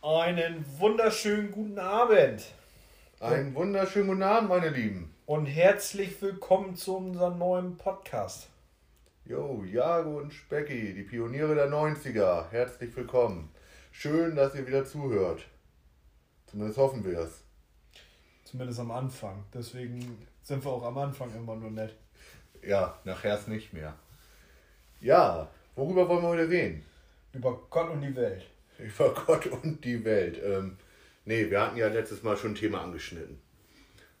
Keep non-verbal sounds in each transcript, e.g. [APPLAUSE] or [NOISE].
Einen wunderschönen guten Abend. Einen wunderschönen guten Abend, meine Lieben. Und herzlich willkommen zu unserem neuen Podcast. Jo, Jago und Specki, die Pioniere der 90er. Herzlich willkommen. Schön, dass ihr wieder zuhört. Zumindest hoffen wir es. Zumindest am Anfang. Deswegen sind wir auch am Anfang immer nur nett. Ja, nachher ist nicht mehr. Ja, worüber wollen wir heute reden? Über Gott und die Welt. Über Gott und die Welt. Ähm, nee, wir hatten ja letztes Mal schon ein Thema angeschnitten.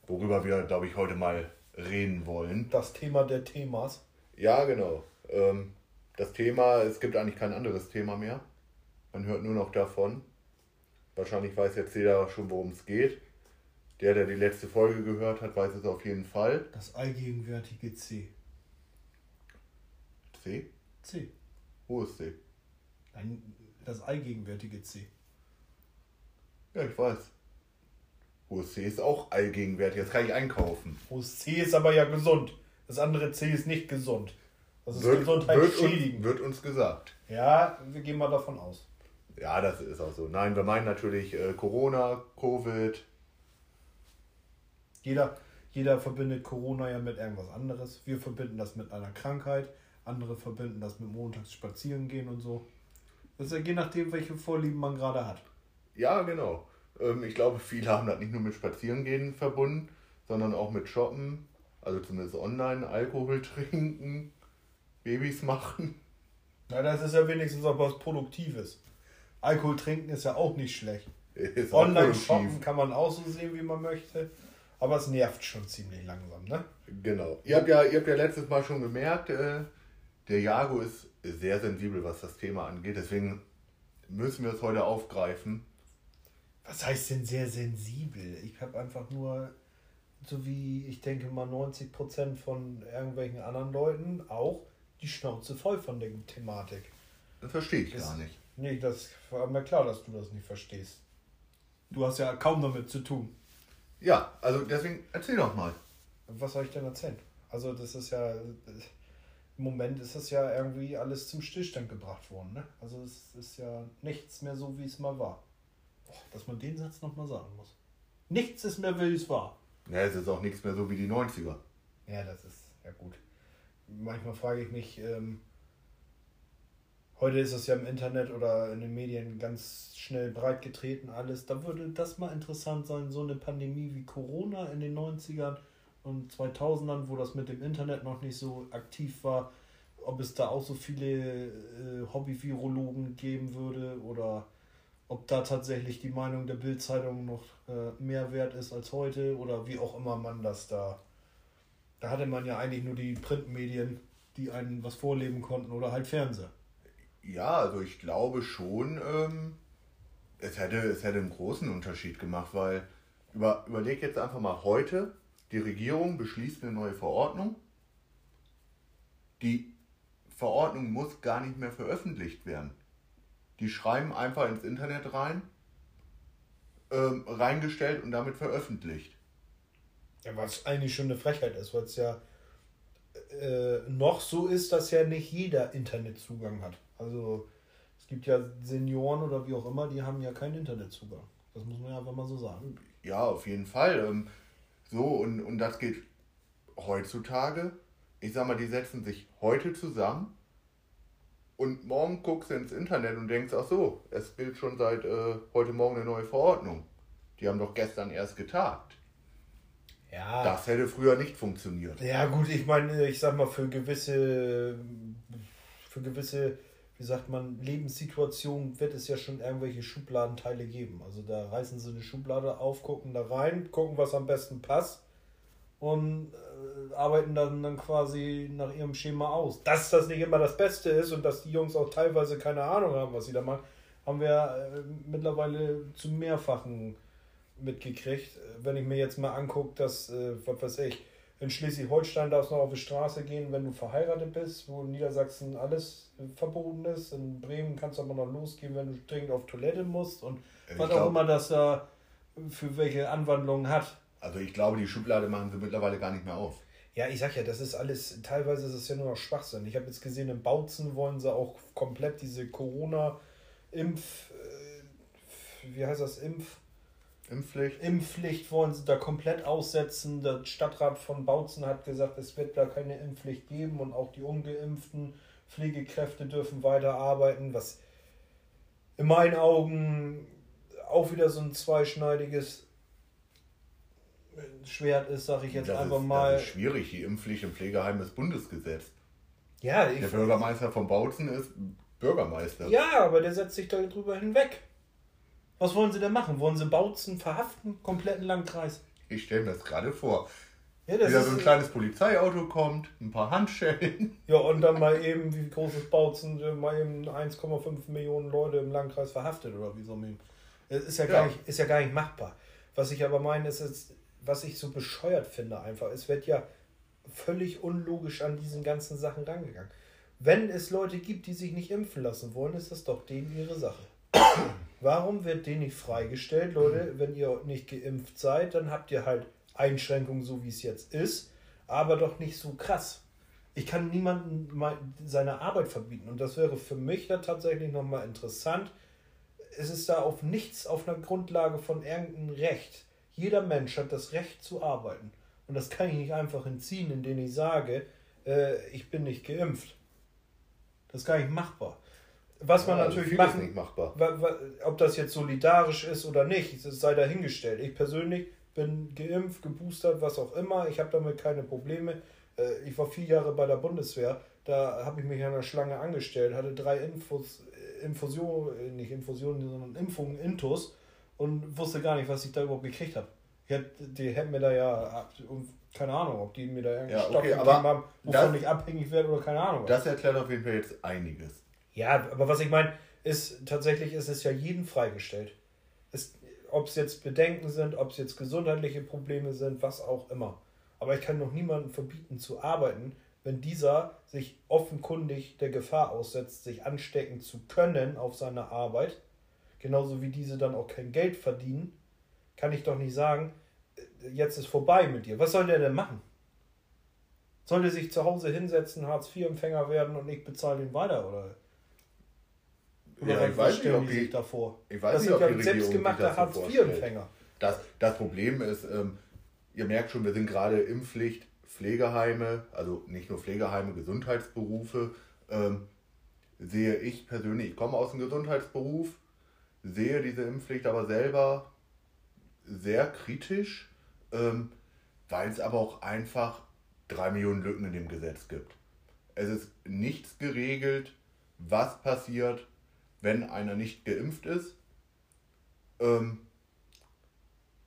Worüber wir, glaube ich, heute mal reden wollen. Das Thema der Themas. Ja, genau. Ähm, das Thema, es gibt eigentlich kein anderes Thema mehr. Man hört nur noch davon. Wahrscheinlich weiß jetzt jeder schon, worum es geht. Der, der die letzte Folge gehört hat, weiß es auf jeden Fall. Das allgegenwärtige C. C? C. Wo ist C? Ein, das allgegenwärtige C. Ja, ich weiß. OSC ist auch allgegenwärtig. Jetzt kann ich einkaufen. OSC ist aber ja gesund. Das andere C ist nicht gesund. Das ist wird, gesundheitsschädigend. Wird, wird uns gesagt. Ja, wir gehen mal davon aus. Ja, das ist auch so. Nein, wir meinen natürlich äh, Corona, Covid. Jeder, jeder verbindet Corona ja mit irgendwas anderes. Wir verbinden das mit einer Krankheit. Andere verbinden das mit montags spazieren gehen und so. Das ist ja je nachdem, welche Vorlieben man gerade hat. Ja, genau. Ähm, ich glaube, viele haben das nicht nur mit Spazierengehen verbunden, sondern auch mit Shoppen, also zumindest online, Alkohol [LAUGHS] trinken, Babys machen. Na, das ist ja wenigstens auch was Produktives. Alkohol trinken ist ja auch nicht schlecht. Online shoppen kann man auch so sehen, wie man möchte. Aber es nervt schon ziemlich langsam, ne? Genau. Ihr habt ja, ihr habt ja letztes Mal schon gemerkt, äh, der Jago ist sehr sensibel, was das Thema angeht. Deswegen müssen wir es heute aufgreifen. Was heißt denn sehr sensibel? Ich habe einfach nur, so wie ich denke mal 90% von irgendwelchen anderen Leuten auch die Schnauze voll von der Thematik. Das verstehe ich Das- gar nicht. Nee, das war mir klar, dass du das nicht verstehst. Du hast ja kaum damit zu tun. Ja, also deswegen erzähl doch mal. Was soll ich denn erzählen? Also das ist ja, im Moment ist das ja irgendwie alles zum Stillstand gebracht worden. Ne? Also es ist ja nichts mehr so, wie es mal war. Boah, dass man den Satz nochmal sagen muss. Nichts ist mehr, wie es war. Ja, es ist auch nichts mehr so wie die 90er. Ja, das ist ja gut. Manchmal frage ich mich, ähm, heute ist es ja im Internet oder in den Medien ganz schnell breit getreten alles. Da würde das mal interessant sein, so eine Pandemie wie Corona in den 90ern und 2000ern, wo das mit dem Internet noch nicht so aktiv war, ob es da auch so viele äh, Hobby-Virologen geben würde oder ob da tatsächlich die Meinung der Bildzeitung noch äh, mehr wert ist als heute oder wie auch immer man das da da hatte man ja eigentlich nur die Printmedien, die einen was vorleben konnten oder halt Fernseher. Ja, also ich glaube schon, ähm, es, hätte, es hätte einen großen Unterschied gemacht, weil über, überleg jetzt einfach mal heute, die Regierung beschließt eine neue Verordnung. Die Verordnung muss gar nicht mehr veröffentlicht werden. Die schreiben einfach ins Internet rein, ähm, reingestellt und damit veröffentlicht. Ja, was eigentlich schon eine Frechheit ist, weil es ja äh, noch so ist, dass ja nicht jeder Internetzugang hat. Also es gibt ja Senioren oder wie auch immer, die haben ja keinen Internetzugang. Das muss man ja einfach mal so sagen. Ja, auf jeden Fall. Ähm, so, und, und das geht heutzutage. Ich sag mal, die setzen sich heute zusammen und morgen guckst du ins Internet und denkst, ach so, es gilt schon seit äh, heute Morgen eine neue Verordnung. Die haben doch gestern erst getagt. Ja. Das hätte früher nicht funktioniert. Ja gut, ich meine, ich sag mal, für gewisse, für gewisse, wie sagt man, Lebenssituationen wird es ja schon irgendwelche Schubladenteile geben. Also da reißen sie eine Schublade auf, gucken da rein, gucken, was am besten passt und äh, arbeiten dann, dann quasi nach ihrem Schema aus. Dass das nicht immer das Beste ist und dass die Jungs auch teilweise keine Ahnung haben, was sie da machen, haben wir äh, mittlerweile zu mehrfachen mitgekriegt. Wenn ich mir jetzt mal angucke, dass, äh, was weiß ich, in Schleswig-Holstein darfst du noch auf die Straße gehen, wenn du verheiratet bist, wo in Niedersachsen alles äh, verboten ist. In Bremen kannst du aber noch losgehen, wenn du dringend auf Toilette musst und Ich was auch glaub- immer das da für welche Anwandlungen hat. Also ich glaube, die Schublade machen sie mittlerweile gar nicht mehr auf. Ja, ich sag ja, das ist alles, teilweise ist es ja nur noch Schwachsinn. Ich habe jetzt gesehen, in Bautzen wollen sie auch komplett diese Corona-Impf, äh, wie heißt das, Impf? Impfpflicht. Impfpflicht wollen sie da komplett aussetzen. Der Stadtrat von Bautzen hat gesagt, es wird da keine Impfpflicht geben und auch die ungeimpften Pflegekräfte dürfen weiter arbeiten, was in meinen Augen auch wieder so ein zweischneidiges Schwert ist, sage ich jetzt das einfach ist, mal. Das ist schwierig. Die Impfpflicht im Pflegeheim ist Bundesgesetz. Ja, ich, Der Bürgermeister von Bautzen ist Bürgermeister. ja, aber der setzt sich da drüber hinweg. Was wollen sie denn machen? Wollen sie Bautzen verhaften? Kompletten Landkreis? Ich stelle mir das gerade vor. Ja, das Wieder ist, so ein kleines Polizeiauto kommt, ein paar Handschellen. [LAUGHS] ja, und dann mal eben, wie groß ist Bautzen, äh, mal eben 1,5 Millionen Leute im Landkreis verhaftet oder wie so. Es ist ja, gar Ja. Nicht, ist ja gar nicht machbar. Was ich aber meine, ist, jetzt, was ich so bescheuert finde einfach, es wird ja völlig unlogisch an diesen ganzen Sachen rangegangen. Wenn es Leute gibt, die sich nicht impfen lassen wollen, ist das doch denen ihre Sache. [COUGHS] Warum wird denen nicht freigestellt, Leute, wenn ihr nicht geimpft seid, dann habt ihr halt Einschränkungen, so wie es jetzt ist, aber doch nicht so krass. Ich kann niemandem seine Arbeit verbieten und das wäre für mich da tatsächlich nochmal interessant. Es ist da auf nichts auf einer Grundlage von irgendeinem Recht. Jeder Mensch hat das Recht zu arbeiten und das kann ich nicht einfach entziehen, indem ich sage, äh, ich bin nicht geimpft. Das ist gar nicht machbar. Was man Ja, natürlich machen, nicht machbar. Ob das jetzt solidarisch ist oder nicht, das sei dahingestellt. Ich persönlich bin geimpft, geboostert, was auch immer. Ich habe damit keine Probleme. Äh, Ich war vier Jahre bei der Bundeswehr. Da habe ich mich an der Schlange angestellt, hatte drei Infos, äh, Infusionen, äh, nicht Infusionen, sondern Impfungen, Intus und wusste gar nicht, was ich da überhaupt gekriegt habe. Die hätten mir da ja, keine Ahnung, ob die mir da irgendeinen Ja, okay, gegeben aber haben, wovon ich abhängig werde oder keine Ahnung. was. Das erklärt auf jeden Fall jetzt einiges. Ja, aber was ich meine, ist tatsächlich ist es ja jedem freigestellt. Ob es jetzt Bedenken sind, ob es jetzt gesundheitliche Probleme sind, was auch immer. Aber ich kann doch niemandem verbieten zu arbeiten, wenn dieser sich offenkundig der Gefahr aussetzt, sich anstecken zu können auf seiner Arbeit. Genauso wie diese dann auch kein Geld verdienen, kann ich doch nicht sagen, jetzt ist vorbei mit dir. Was soll der denn machen? Soll der sich zu Hause hinsetzen, Hartz-IV-Empfänger werden und ich bezahle ihn weiter? Oder Ja, ich weiß nicht, ob die sich davor? ich weiß das nicht, ob ja die selbstgemachte Hartz-IV-Empfänger. Das, das Problem ist, ähm, ihr merkt schon, wir sind gerade Impfpflicht, Pflegeheime, also nicht nur Pflegeheime, Gesundheitsberufe. Ähm, sehe ich persönlich, ich komme aus dem Gesundheitsberuf, sehe diese Impfpflicht aber selber sehr kritisch, ähm, weil es aber auch einfach drei Millionen Lücken in dem Gesetz gibt. Es ist nichts geregelt, was passiert, wenn einer nicht geimpft ist. Ähm,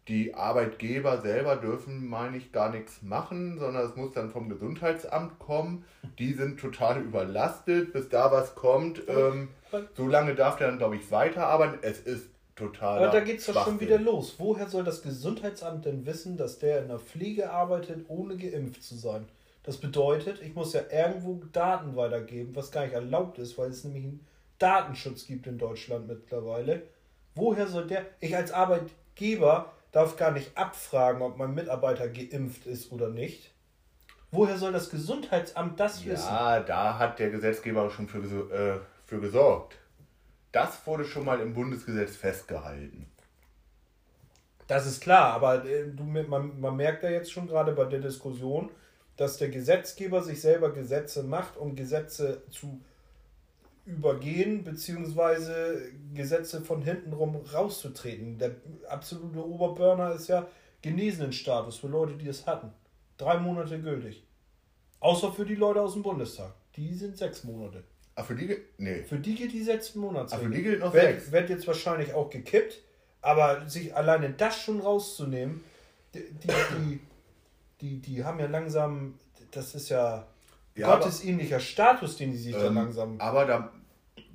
die Arbeitgeber selber dürfen, meine ich, gar nichts machen, sondern es muss dann vom Gesundheitsamt kommen. Die sind total überlastet, bis da was kommt. Ähm, so lange darf der dann, glaube ich, weiterarbeiten. Es ist total. Aber da geht es doch schon wieder los. Woher soll das Gesundheitsamt denn wissen, dass der in der Pflege arbeitet, ohne geimpft zu sein? Das bedeutet, ich muss ja irgendwo Daten weitergeben, was gar nicht erlaubt ist, weil es nämlich einen Datenschutz gibt in Deutschland mittlerweile. Woher soll der, ich als Arbeitgeber darf gar nicht abfragen, ob mein Mitarbeiter geimpft ist oder nicht. Woher soll das Gesundheitsamt das wissen? Ja, da hat der Gesetzgeber schon für, äh, für gesorgt. Das wurde schon mal im Bundesgesetz festgehalten. Das ist klar, aber äh, du, man, man merkt ja jetzt schon gerade bei der Diskussion, dass der Gesetzgeber sich selber Gesetze macht, um Gesetze zu übergehen, beziehungsweise Gesetze von hinten rum rauszutreten. Der absolute Oberburner ist ja Genesenenstatus für Leute, die es hatten. Drei Monate gültig. Außer für die Leute aus dem Bundestag. Die sind sechs Monate. Ach, für die. ge- Nee. Für die gilt die sechs Monate. Ach, für die gilt noch wird, sechs. wird jetzt wahrscheinlich auch gekippt, aber sich alleine das schon rauszunehmen, die, die, die, die, die haben ja langsam, das ist ja, Ja, gottesähnlicher Status, den die sich da Ähm, langsam. Aber da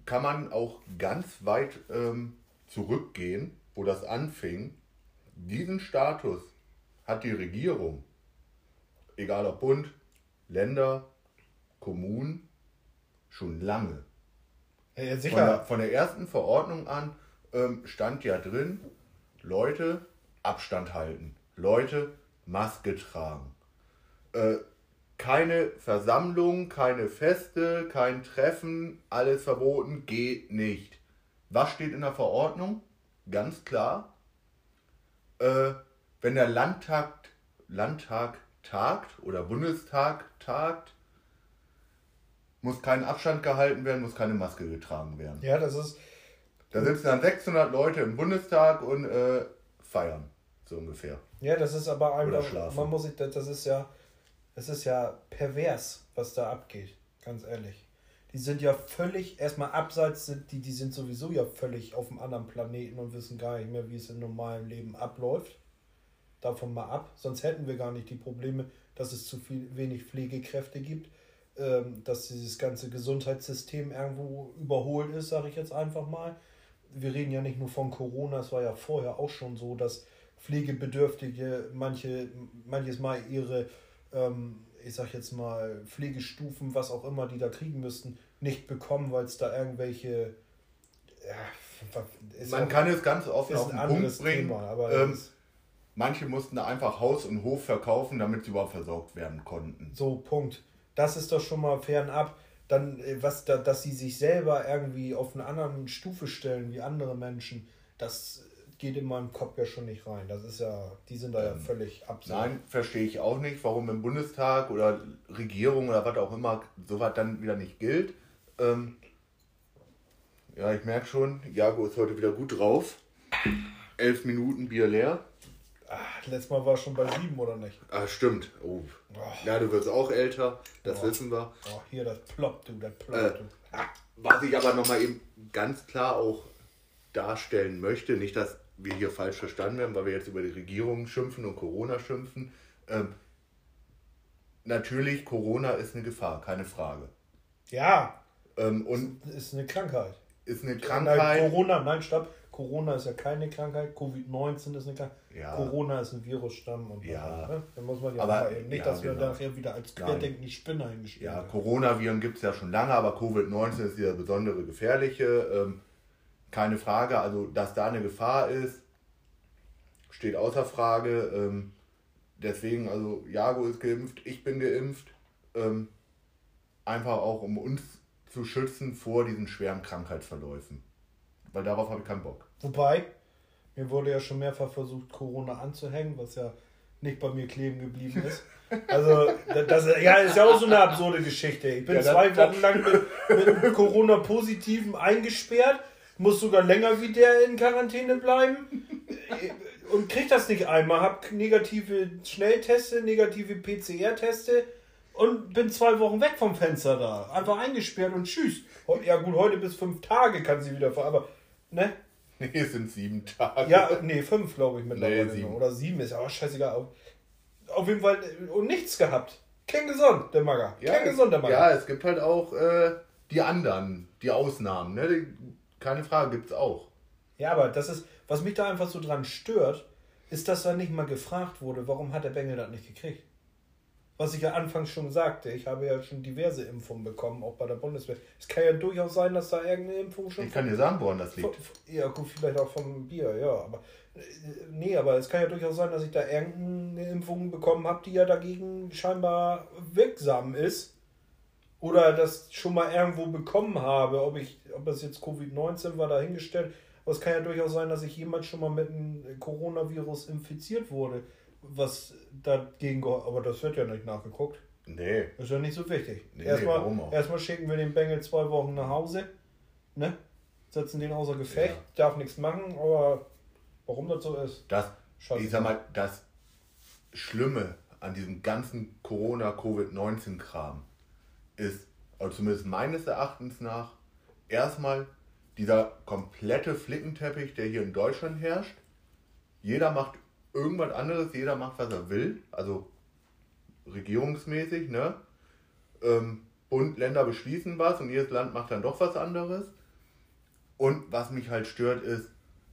kann man auch ganz weit ähm, zurückgehen, wo das anfing. Diesen Status hat die Regierung, egal ob Bund, Länder, Kommunen, schon lange. Ja, Von sicher. der, von der ersten Verordnung an ähm, stand ja drin, Leute Abstand halten, Leute Maske tragen. Äh, keine Versammlung, keine Feste, kein Treffen, alles verboten, geht nicht. Was steht in der Verordnung? Ganz klar. Äh, wenn der Landtag, Landtag tagt oder Bundestag tagt, muss kein Abstand gehalten werden, muss keine Maske getragen werden. Ja, das ist. Da sitzen dann 600 Leute im Bundestag und äh, feiern, so ungefähr. Ja, das ist aber einfach. Man muss sich, das ist ja, das ist ja pervers, was da abgeht, ganz ehrlich. Die sind ja völlig, erstmal abseits, sind die, die sind sowieso ja völlig auf einem anderen Planeten und wissen gar nicht mehr, wie es im normalen Leben abläuft. Davon mal ab, sonst hätten wir gar nicht die Probleme, dass es zu viel, wenig Pflegekräfte gibt ähm, dass dieses ganze Gesundheitssystem irgendwo überholt ist, sage ich jetzt einfach mal. Wir reden ja nicht nur von Corona, es war ja vorher auch schon so, dass Pflegebedürftige manche, manches Mal ihre, ähm, ich sag jetzt mal, Pflegestufen, was auch immer, die da kriegen müssten, nicht bekommen, weil es da irgendwelche. Ja, Man kann es ganz offen auf den Punkt bringen. Thema, aber ähm, manche mussten einfach Haus und Hof verkaufen, damit sie überhaupt versorgt werden konnten. So, Punkt. Das ist doch schon mal fernab. Dann, äh, was da, dass sie sich selber irgendwie auf eine andere Stufe stellen wie andere Menschen, das geht in meinem Kopf ja schon nicht rein. Das ist ja, die sind da ja ähm, völlig absurd. Nein, verstehe ich auch nicht, warum im Bundestag oder Regierung oder was auch immer sowas dann wieder nicht gilt. Ähm, ja, ich merke schon, Jago ist heute wieder gut drauf. Elf Minuten Bier leer. Ach, letztes Mal war schon bei sieben, oder nicht? Ah, stimmt. Oh. oh. Ja, du wirst auch älter, das oh. wissen wir. Oh, hier, das ploppt du, das ploppt äh, du. Was ich aber nochmal eben ganz klar auch darstellen möchte, nicht, dass wir hier falsch verstanden werden, weil wir jetzt über die Regierung schimpfen und Corona schimpfen. Ähm, natürlich, Corona ist eine Gefahr, keine Frage. Ja. Ähm, und ist eine Krankheit. Ist eine Krankheit. Nein, Corona, nein, stopp. Corona ist ja keine Krankheit, Covid-19 ist eine Krankheit, ja. Corona ist ein Virusstamm und ja. ne? dann muss man ja aber, nicht, ja, dass genau. wir nachher wieder als querdenkende Spinner hingestellt Ja, Coronaviren gibt es ja schon lange, aber Covid-19 ist dieser besondere gefährliche. Ähm, keine Frage, also dass da eine Gefahr ist, steht außer Frage. Ähm, deswegen, also Jago ist geimpft, ich bin geimpft. Ähm, einfach auch um uns zu schützen vor diesen schweren Krankheitsverläufen. Weil darauf habe ich keinen Bock. Wobei, mir wurde ja schon mehrfach versucht, Corona anzuhängen, was ja nicht bei mir kleben geblieben ist. [LAUGHS] Also, das ja, ist ja auch so eine absurde Geschichte. Ich bin ja, zwei Wochen lang mit, mit einem Corona-Positiven eingesperrt, muss sogar länger wie der in Quarantäne bleiben und krieg das nicht einmal. Hab negative Schnellteste, negative PCR-Teste und bin zwei Wochen weg vom Fenster da. Einfach eingesperrt und tschüss. Ja, gut, heute bis fünf Tage kann sie wieder fahren, aber Ne? Nee, es sind sieben Tage. Ja, nee, fünf glaube ich mittlerweile. Nee, sieben. Oder sieben ist aber scheißegal. Auf jeden Fall äh, und nichts gehabt. Kein gesund, der Magger. Ja, Kein gesund, der Magger. Ja, es gibt halt auch äh, die anderen, die Ausnahmen. Ne? Keine Frage, gibt es auch. Ja, aber das ist, was mich da einfach so dran stört, ist, dass da nicht mal gefragt wurde, warum hat der Bengel das nicht gekriegt? was ich ja anfangs schon sagte, ich habe ja schon diverse Impfungen bekommen, auch bei der Bundeswehr. Es kann ja durchaus sein, dass da irgendeine Impfung schon. Ich kann dir sagen, woran das liegt. Ja, gut, vielleicht auch vom Bier, ja. Aber äh, nee, aber es kann ja durchaus sein, dass ich da irgendeine Impfung bekommen habe, die ja dagegen scheinbar wirksam ist. Oder das schon mal irgendwo bekommen habe, ob ich, ob das jetzt Covid-19 war, dahingestellt. Aber es kann ja durchaus sein, dass ich jemand schon mal mit einem Coronavirus infiziert wurde was dagegen, aber das wird ja nicht nachgeguckt. Nee. Ist ja nicht so wichtig. Nee, erstmal, nee, erstmal schicken wir den Bengel zwei Wochen nach Hause, ne? Setzen den außer Gefecht, ja. darf nichts machen, aber warum das so ist. Das, ich sag mal, das Schlimme an diesem ganzen Corona-Covid-19-Kram ist, also zumindest meines Erachtens nach, erstmal dieser komplette Flickenteppich, der hier in Deutschland herrscht. Jeder macht irgendwas anderes, jeder macht, was er will, also regierungsmäßig, ne? Ähm, Bund, Länder beschließen was und jedes Land macht dann doch was anderes. Und was mich halt stört, ist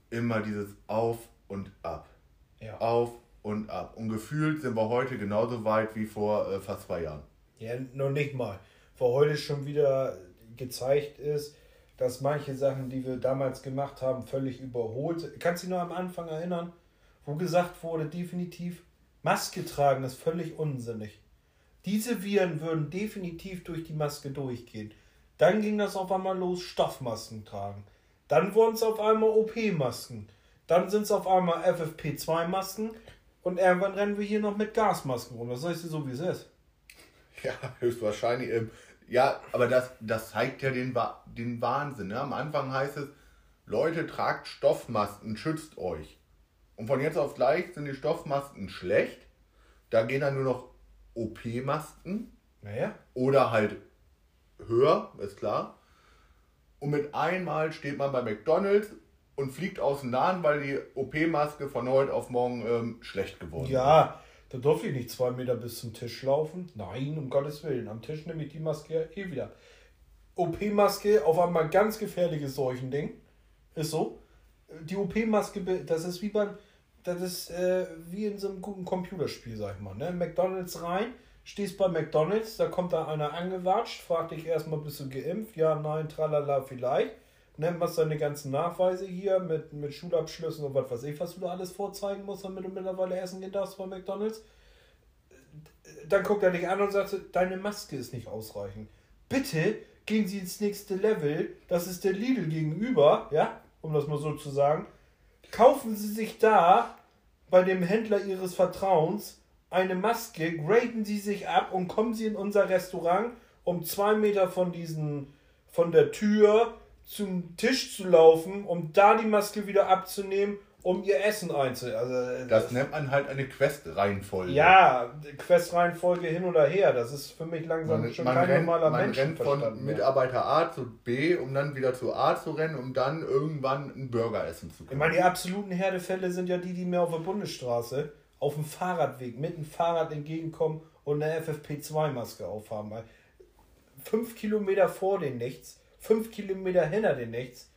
immer dieses Auf und Ab. Ja. Auf und ab. Und gefühlt sind wir heute genauso weit wie vor äh, fast zwei Jahren. Ja, noch nicht mal. Vor heute schon wieder gezeigt ist, dass manche Sachen, die wir damals gemacht haben, völlig überholt. Kannst du dich noch am Anfang erinnern? wo gesagt wurde, definitiv, Maske tragen ist völlig unsinnig. Diese Viren würden definitiv durch die Maske durchgehen. Dann ging das auf einmal los, Stoffmasken tragen. Dann wurden es auf einmal OP-Masken. Dann sind es auf einmal FFP2-Masken. Und irgendwann rennen wir hier noch mit Gasmasken rum. Das heißt so, wie es ist. Ja, höchstwahrscheinlich. Ähm, ja, aber das, das zeigt ja den, den Wahnsinn. Ne? Am Anfang heißt es, Leute, tragt Stoffmasken, schützt euch. Und von jetzt auf gleich sind die Stoffmasken schlecht. Da gehen dann nur noch OP-Masken. Naja. Oder halt höher, ist klar. Und mit einmal steht man bei McDonalds und fliegt aus dem Laden, weil die OP-Maske von heute auf morgen ähm, schlecht geworden ist. Ja, da durfte ich nicht zwei Meter bis zum Tisch laufen. Nein, um Gottes Willen. Am Tisch nehme ich die Maske eh wieder. OP-Maske, auf einmal ganz gefährliches Seuchending. Ist so. Die OP-Maske, das ist wie beim, das ist äh, wie in so einem guten Computerspiel, sag ich mal. Ne? McDonalds rein, stehst bei McDonalds, da kommt da einer angewatscht, fragt dich erstmal, bist du geimpft? Ja, nein, tralala, vielleicht. Ne, machst deine ganzen Nachweise hier mit, mit Schulabschlüssen und was weiß ich, was du da alles vorzeigen musst, damit du mittlerweile essen gehen darfst bei McDonalds. Dann guckt er dich an und sagt, deine Maske ist nicht ausreichend. Bitte gehen Sie ins nächste Level, das ist der Lidl gegenüber, ja, um das mal so zu sagen. Kaufen Sie sich da bei dem Händler Ihres Vertrauens eine Maske, graden Sie sich ab und kommen Sie in unser Restaurant um zwei Meter von diesen, von der Tür zum Tisch zu laufen, um da die Maske wieder abzunehmen, um ihr Essen einzu. Also, das, das nennt man halt eine Quest-Reihenfolge. Ja, Quest-Reihenfolge hin oder her. Das ist für mich langsam man, schon man kein rennt, normaler man Mensch. rennt von Mitarbeiter A zu B, um dann wieder zu A zu rennen, um dann irgendwann einen Burger essen zu können. Ich meine, die absoluten Herdefälle sind ja die, die mir auf der Bundesstraße auf dem Fahrradweg mit dem Fahrrad entgegenkommen und eine FFP2-Maske aufhaben. Weil fünf Kilometer vor den nichts fünf Kilometer hinter den Nichts.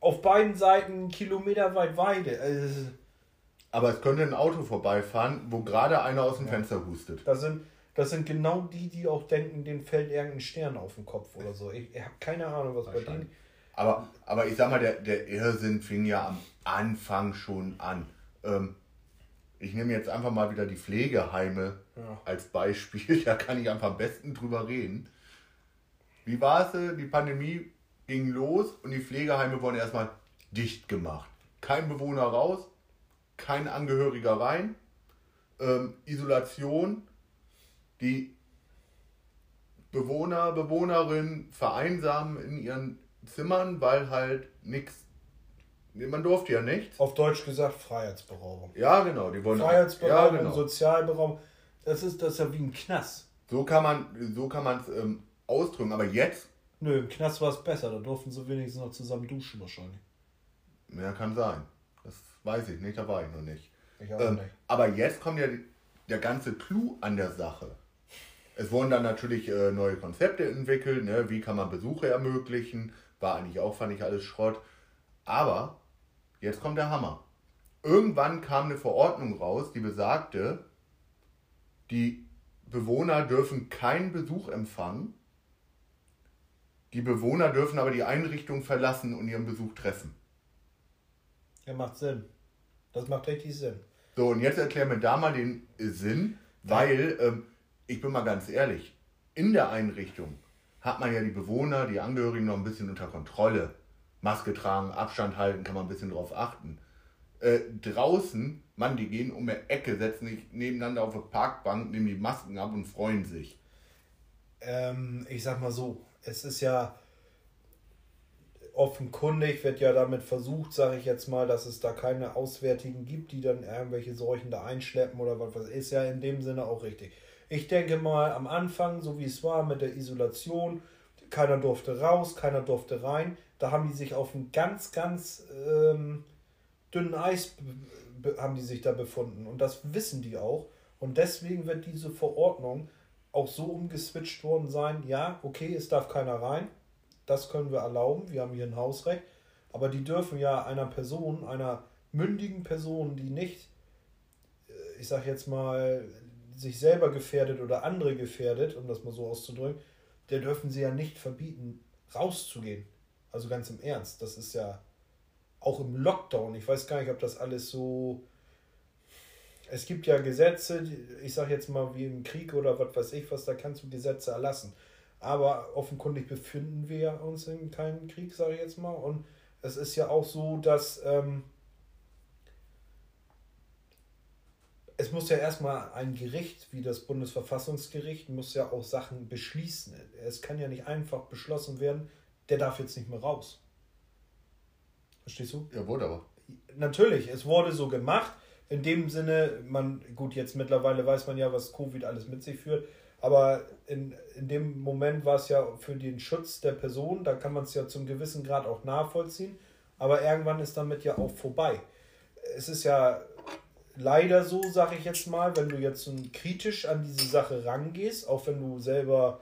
Auf beiden Seiten Kilometer weit Weide. Also, aber es könnte ein Auto vorbeifahren, wo gerade einer aus dem ja. Fenster hustet. Das sind, das sind genau die, die auch denken, denen fällt irgendein Stern auf den Kopf oder so. Ich, ich habe keine Ahnung, was bei denen. Aber, aber ich sag mal, der, der Irrsinn fing ja am Anfang schon an. Ähm, ich nehme jetzt einfach mal wieder die Pflegeheime ja. als Beispiel. [LAUGHS] Da kann ich einfach am besten drüber reden. Wie war es? Die Pandemie ging los und die Pflegeheime wurden erstmal dicht gemacht. Kein Bewohner raus, kein Angehöriger rein, ähm, Isolation, die Bewohner, Bewohnerinnen vereinsamen in ihren Zimmern, weil halt nichts. Man durfte ja nichts. Auf Deutsch gesagt Freiheitsberaubung. Ja, genau. Die wollen Freiheitsberaubung, ja, genau. Sozialberaubung. Das ist das ist ja wie ein Knast. So kann man so kann man es ähm, ausdrücken, aber jetzt. Nö, im Knast war es besser, da durften sie wenigstens noch zusammen duschen wahrscheinlich. Ja, kann sein. Das weiß ich nicht, da war ich noch nicht. Ich auch ähm, nicht. Aber jetzt kommt ja der ganze Clou an der Sache. Es wurden dann natürlich äh, neue Konzepte entwickelt, ne? wie kann man Besuche ermöglichen, war eigentlich auch, fand ich alles Schrott. Aber jetzt kommt der Hammer. Irgendwann kam eine Verordnung raus, die besagte, die Bewohner dürfen keinen Besuch empfangen, die Bewohner dürfen aber die Einrichtung verlassen und ihren Besuch treffen. Ja, macht Sinn. Das macht richtig Sinn. So, und jetzt erklär mir da mal den Sinn, weil, ähm, ich bin mal ganz ehrlich, in der Einrichtung hat man ja die Bewohner, die Angehörigen noch ein bisschen unter Kontrolle. Maske tragen, Abstand halten, kann man ein bisschen drauf achten. Äh, draußen, Mann, die gehen um eine Ecke, setzen sich nebeneinander auf eine Parkbank, nehmen die Masken ab und freuen sich. Ähm, ich sag mal so, es ist ja offenkundig, wird ja damit versucht, sage ich jetzt mal, dass es da keine Auswärtigen gibt, die dann irgendwelche Seuchen da einschleppen oder was. was ist ja in dem Sinne auch richtig. Ich denke mal, am Anfang, so wie es war mit der Isolation, keiner durfte raus, keiner durfte rein. Da haben die sich auf einem ganz, ganz ähm, dünnen Eis haben die sich da befunden. Und das wissen die auch. Und deswegen wird diese Verordnung auch so umgeswitcht worden sein, ja, okay, es darf keiner rein, das können wir erlauben, wir haben hier ein Hausrecht, aber die dürfen ja einer Person, einer mündigen Person, die nicht, äh, ich sag jetzt mal, sich selber gefährdet oder andere gefährdet, um das mal so auszudrücken, der dürfen sie ja nicht verbieten, rauszugehen. Also ganz im Ernst, das ist ja auch im Lockdown, ich weiß gar nicht, ob das alles so es gibt ja Gesetze, ich sag jetzt mal wie im Krieg oder was weiß ich was, da kannst du Gesetze erlassen. Aber offenkundig befinden wir uns in keinem Krieg, sage ich jetzt mal. Und es ist ja auch so, dass ähm, es muss ja erstmal ein Gericht wie das Bundesverfassungsgericht muss ja auch Sachen beschließen. Es kann ja nicht einfach beschlossen werden, der darf jetzt nicht mehr raus. Verstehst du? Ja, wurde aber. Natürlich, es wurde so gemacht. In dem Sinne, man, gut, jetzt mittlerweile weiß man ja, was Covid alles mit sich führt, aber in, in dem Moment war es ja für den Schutz der Person, da kann man es ja zum gewissen Grad auch nachvollziehen, aber irgendwann ist damit ja auch vorbei. Es ist ja leider so, sage ich jetzt mal, wenn du jetzt kritisch an diese Sache rangehst, auch wenn du selber,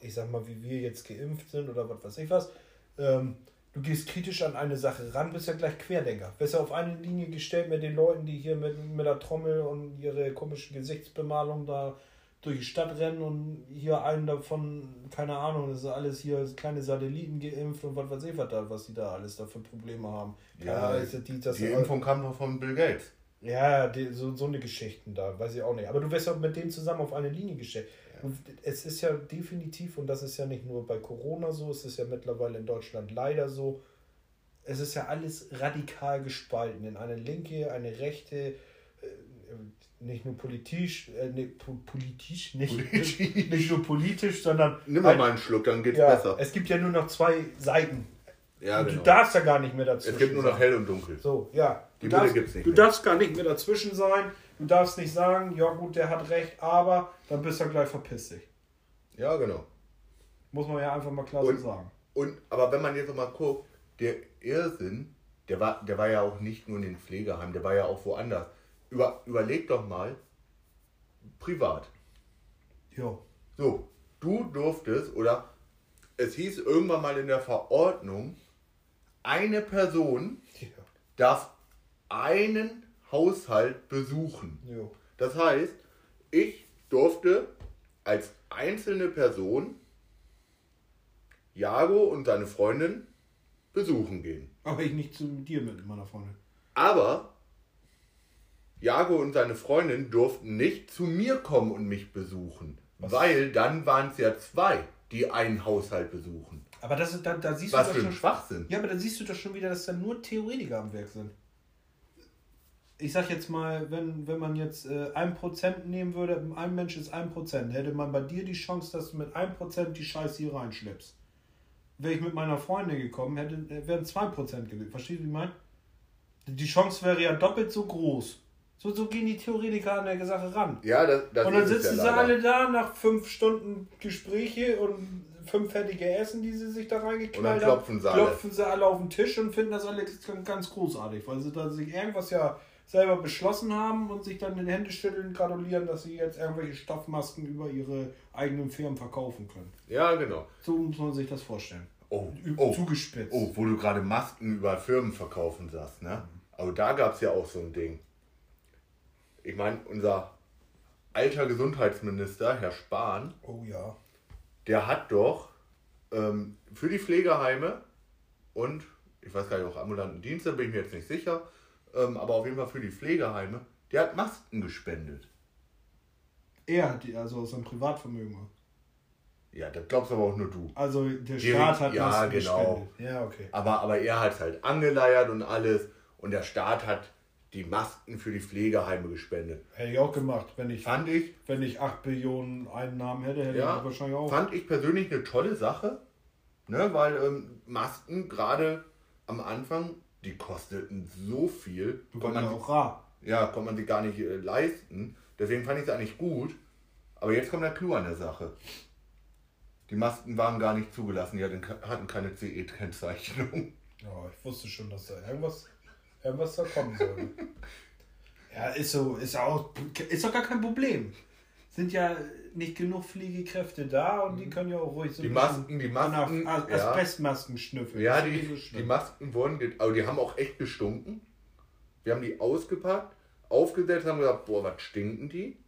ich sag mal, wie wir jetzt geimpft sind oder was weiß ich was, ähm, du gehst kritisch an eine Sache ran, bist ja gleich Querdenker. Bist ja auf eine Linie gestellt mit den Leuten, die hier mit, mit der Trommel und ihre komische Gesichtsbemalung da durch die Stadt rennen und hier einen davon, keine Ahnung, das ist alles hier kleine Satelliten geimpft und was weiß ich was da, was die da alles da für Probleme haben. Ja, ja die, das die Impfung kam doch von Bill Gates. Ja, die, so, so eine Geschichten da, weiß ich auch nicht. Aber du wirst ja mit denen zusammen auf eine Linie gestellt. Es ist ja definitiv, und das ist ja nicht nur bei Corona so, es ist ja mittlerweile in Deutschland leider so, es ist ja alles radikal gespalten in eine linke, eine rechte, äh, nicht nur politisch, äh, ne, politisch, nicht, politisch. nicht nur politisch, sondern. Nimm mal, mal einen Schluck, dann geht's ja, besser. Es gibt ja nur noch zwei Seiten. Ja, genau. Du darfst ja gar nicht mehr dazwischen. Es gibt nur noch hell und dunkel. So, ja. Die du darfst, gibt's nicht. Du mehr. darfst gar nicht mehr dazwischen sein. Du darfst nicht sagen, ja gut, der hat recht, aber dann bist du gleich verpisst dich. Ja, genau. Muss man ja einfach mal klar und, so sagen. Und, aber wenn man jetzt mal guckt, der Irrsinn, der war, der war ja auch nicht nur in den Pflegeheimen, der war ja auch woanders. Über, überleg doch mal, privat. Ja. So, du durftest, oder es hieß irgendwann mal in der Verordnung, eine Person ja. darf einen Haushalt besuchen. Ja. Das heißt, ich durfte als einzelne Person Jago und seine Freundin besuchen gehen. Aber ich nicht zu dir mit meiner Freundin. Aber Jago und seine Freundin durften nicht zu mir kommen und mich besuchen. Was? Weil dann waren es ja zwei, die einen Haushalt besuchen. Aber das ist, da, da siehst Was du doch schon Schwachsinn. Ja, aber da siehst du doch schon wieder, dass da nur Theoretiker am Werk sind. Ich sag jetzt mal, wenn, wenn man jetzt äh, ein Prozent nehmen würde, ein Mensch ist ein Prozent, hätte man bei dir die Chance, dass du mit ein Prozent die Scheiße hier reinschleppst. Wäre ich mit meiner Freundin gekommen, hätte, äh, wären zwei Prozent gewesen. Verstehst du, wie ich meine? Die Chance wäre ja doppelt so groß. So, so gehen die Theoretiker an der Sache ran. Ja, das, das Und dann sitzen ja sie alle da nach fünf Stunden Gespräche und fünf fertige Essen, die sie sich da reingeknallt haben. Klopfen sie, klopfen sie alle auf den Tisch und finden das alle ganz großartig, weil sie da sich irgendwas ja selber beschlossen haben und sich dann in Hände schütteln, gratulieren, dass sie jetzt irgendwelche Stoffmasken über ihre eigenen Firmen verkaufen können. Ja, genau. So muss man sich das vorstellen. Oh, oh, zugespitzt. Oh, wo du gerade Masken über Firmen verkaufen sagst, ne? Aber da gab es ja auch so ein Ding. Ich meine, unser alter Gesundheitsminister, Herr Spahn, oh ja der hat doch ähm, für die Pflegeheime und ich weiß gar nicht, auch ambulanten Dienste, bin ich mir jetzt nicht sicher, ähm, aber auf jeden Fall für die Pflegeheime, der hat Masken gespendet. Er hat die, also aus seinem Privatvermögen. Ja, das glaubst aber auch nur du. Also der Staat hat ja, Masken genau. gespendet. Ja, okay. Aber, aber er hat es halt angeleiert und alles und der Staat hat die Masken für die Pflegeheime gespendet. Hätte ich auch gemacht, wenn ich, fand ich, wenn ich 8 Billionen Einnahmen hätte, hätte ja, ich wahrscheinlich auch. Fand ich persönlich eine tolle Sache, ne, weil ähm, Masken gerade am Anfang, die kosteten so viel. Du man ja auch rar. Ja, konnte man sie gar nicht äh, leisten. Deswegen fand ich es eigentlich gut. Aber jetzt kommt der Clou an der Sache. Die Masken waren gar nicht zugelassen, die hatten keine CE-Kennzeichnung. [LAUGHS] Ja, ich wusste schon, dass da irgendwas was da kommen soll. [LAUGHS] ja, ist so, ist auch, ist doch gar kein Problem. Sind ja nicht genug Fliegekräfte da und die mhm. können ja auch ruhig so die Masken, die Masken, As Asbestmasken schnüffeln. Ja, die, so die Masken wurden, aber die haben auch echt gestunken. Wir haben die ausgepackt, aufgesetzt, haben gesagt, boah, was stinken die?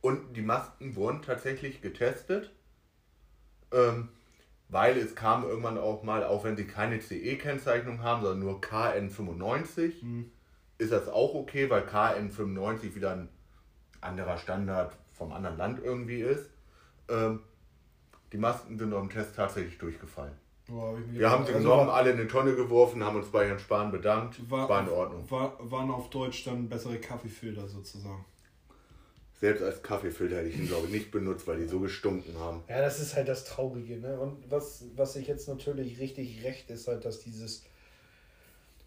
Und die Masken wurden tatsächlich getestet. Ähm, weil es kam irgendwann auch mal, auch wenn sie keine CE-Kennzeichnung haben, sondern nur KN95, mhm. ist das auch okay, weil KN95 wieder ein anderer Standard vom anderen Land irgendwie ist. Ähm, die Masken sind beim Test tatsächlich durchgefallen. Oh, wir haben sie also genommen, alle in eine Tonne geworfen, haben uns bei Herrn Spahn bedankt. War, war in Ordnung. War, waren auf Deutsch dann bessere Kaffeefilter sozusagen. Selbst als Kaffeefilter hätte ich ihn, glaube ich, nicht benutzt, weil die so gestunken haben. Ja, das ist halt das Traurige. Ne? Und was, was ich jetzt natürlich richtig recht ist, halt, dass dieses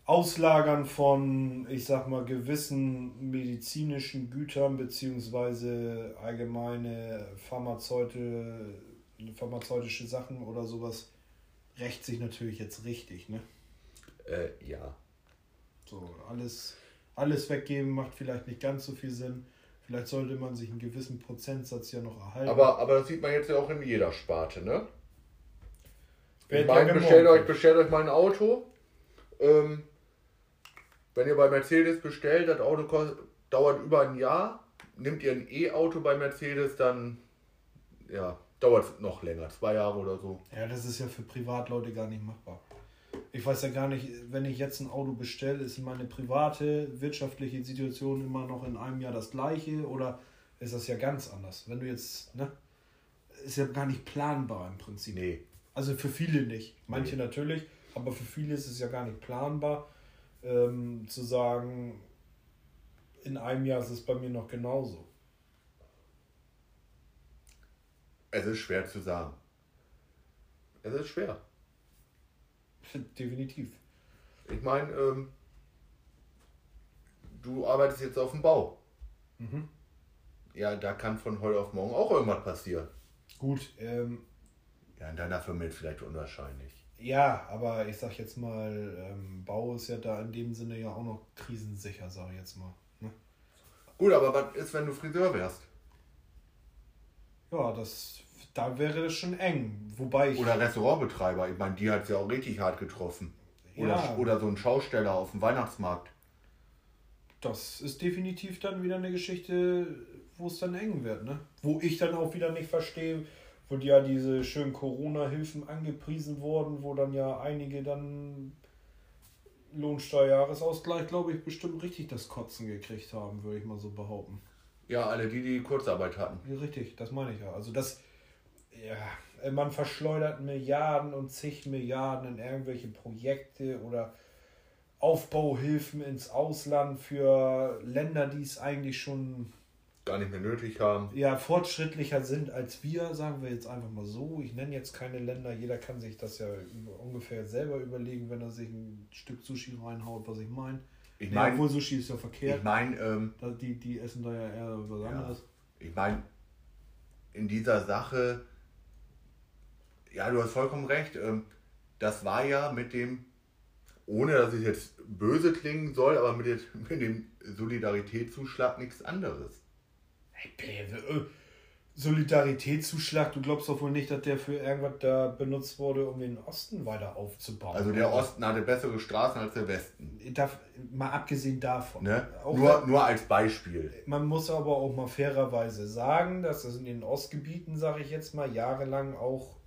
Auslagern von, ich sag mal, gewissen medizinischen Gütern beziehungsweise allgemeine Pharmazeute, pharmazeutische Sachen oder sowas rächt sich natürlich jetzt richtig, ne? Äh, ja. So, alles, alles weggeben macht vielleicht nicht ganz so viel Sinn. Vielleicht sollte man sich einen gewissen Prozentsatz ja noch erhalten. Aber, aber das sieht man jetzt ja auch in jeder Sparte, ne? Ich meine, bestellt euch, bestellt euch mal ein Auto. Ähm, wenn ihr bei Mercedes bestellt, das Auto kostet, dauert über ein Jahr. Nehmt ihr ein E-Auto bei Mercedes, dann ja, dauert es noch länger, zwei Jahre oder so. Ja, das ist ja für Privatleute gar nicht machbar. Ich weiß ja gar nicht, wenn ich jetzt ein Auto bestelle, ist meine private wirtschaftliche Situation immer noch in einem Jahr das gleiche oder ist das ja ganz anders? Wenn du jetzt, ne? Ist ja gar nicht planbar im Prinzip. Nee. Also für viele nicht. Manche nee. natürlich, aber für viele ist es ja gar nicht planbar, ähm, zu sagen, in einem Jahr ist es bei mir noch genauso. Es ist schwer zu sagen. Es ist schwer. Definitiv. Ich meine, ähm, du arbeitest jetzt auf dem Bau. Mhm. Ja, da kann von heute auf morgen auch irgendwas passieren. Gut. Ähm, ja, in deiner Firma vielleicht unwahrscheinlich. Ja, aber ich sag jetzt mal, ähm, Bau ist ja da in dem Sinne ja auch noch krisensicher, sag ich jetzt mal. Ne? Gut, aber was ist, wenn du Friseur wärst? Ja, das da wäre das schon eng. Wobei ich. Oder Restaurantbetreiber, ich meine, die hat es ja auch richtig hart getroffen. Oder, ja. oder so ein Schausteller auf dem Weihnachtsmarkt. Das ist definitiv dann wieder eine Geschichte, wo es dann eng wird, ne? Wo ich dann auch wieder nicht verstehe, wo ja diese schönen Corona-Hilfen angepriesen wurden, wo dann ja einige dann Lohnsteuerjahresausgleich, glaube ich, bestimmt richtig das Kotzen gekriegt haben, würde ich mal so behaupten. Ja, alle die, die Kurzarbeit hatten. Ja, richtig, das meine ich ja. Also das, ja, man verschleudert Milliarden und zig Milliarden in irgendwelche Projekte oder Aufbauhilfen ins Ausland für Länder, die es eigentlich schon gar nicht mehr nötig haben. Ja, fortschrittlicher sind als wir, sagen wir jetzt einfach mal so. Ich nenne jetzt keine Länder, jeder kann sich das ja ungefähr selber überlegen, wenn er sich ein Stück Sushi reinhaut, was ich meine. Ich meine, obwohl Sushi ist ja verkehrt. Ich meine, ähm, die, die essen da ja eher was anderes. Ja, ich meine, in dieser Sache ja, du hast vollkommen recht. Ähm, das war ja mit dem, ohne dass es jetzt böse klingen soll, aber mit dem [LAUGHS] Solidaritätszuschlag nichts anderes. Äh, Solidaritätszuschlag, du glaubst doch wohl nicht, dass der für irgendwas da benutzt wurde, um den Osten weiter aufzubauen. Also der Osten hatte bessere Straßen als der Westen. Darf, mal abgesehen davon. Ne? Nur, nur als Beispiel. Man muss aber auch mal fairerweise sagen, dass es in den Ostgebieten, sage ich jetzt mal, jahrelang auch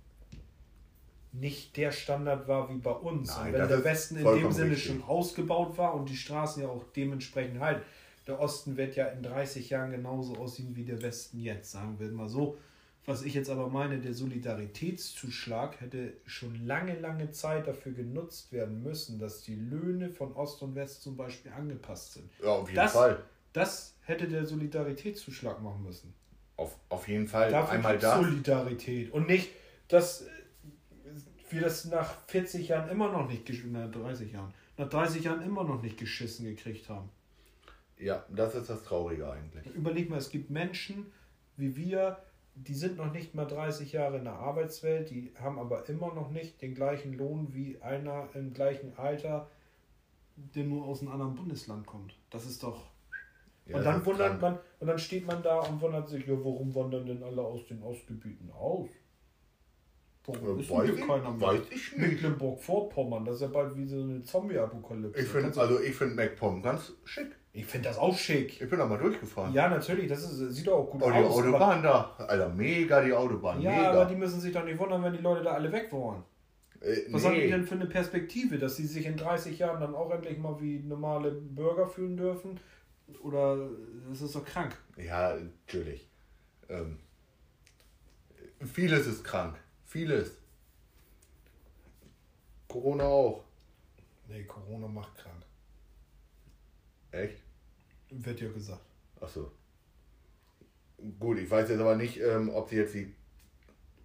nicht der Standard war wie bei uns. Nein, wenn der Westen in dem Sinne richtig. schon ausgebaut war und die Straßen ja auch dementsprechend halt, der Osten wird ja in 30 Jahren genauso aussehen wie der Westen jetzt, sagen wir mal so. Was ich jetzt aber meine, der Solidaritätszuschlag hätte schon lange, lange Zeit dafür genutzt werden müssen, dass die Löhne von Ost und West zum Beispiel angepasst sind. Ja, auf jeden das, Fall. Das hätte der Solidaritätszuschlag machen müssen. Auf, auf jeden Fall. Dafür Einmal da. Solidarität. Und nicht, dass wir das nach 40 Jahren immer noch nicht, nach 30 Jahren, nach 30 Jahren immer noch nicht geschissen gekriegt haben. Ja, das ist das Traurige eigentlich. Überleg mal, es gibt Menschen wie wir, die sind noch nicht mal 30 Jahre in der Arbeitswelt, die haben aber immer noch nicht den gleichen Lohn wie einer im gleichen Alter, der nur aus einem anderen Bundesland kommt. Das ist doch. Ja, und dann wundert krank. man, und dann steht man da und wundert sich, ja, warum wandern denn alle aus den Ostgebieten aus? Warum ist weiß hier keiner mehr? Weiß ich nicht. Mecklenburg-Vorpommern, das ist ja bald wie so eine Zombie-Apokalypse. Ich finde also ich finde MacPom ganz schick. Ich finde das auch schick. Ich bin da mal durchgefahren. Ja, natürlich, das ist, sieht auch gut oh, die aus. Die Autobahn da, Alter, mega die Autobahn. Ja, mega. aber die müssen sich doch nicht wundern, wenn die Leute da alle weg wollen. Äh, Was nee. haben die denn für eine Perspektive, dass sie sich in 30 Jahren dann auch endlich mal wie normale Bürger fühlen dürfen? Oder das ist doch krank. Ja, natürlich. Ähm, vieles ist krank. Vieles. Corona auch. Nee, Corona macht krank. Echt? Wird ja gesagt. Achso. Gut, ich weiß jetzt aber nicht, ähm, ob sie jetzt die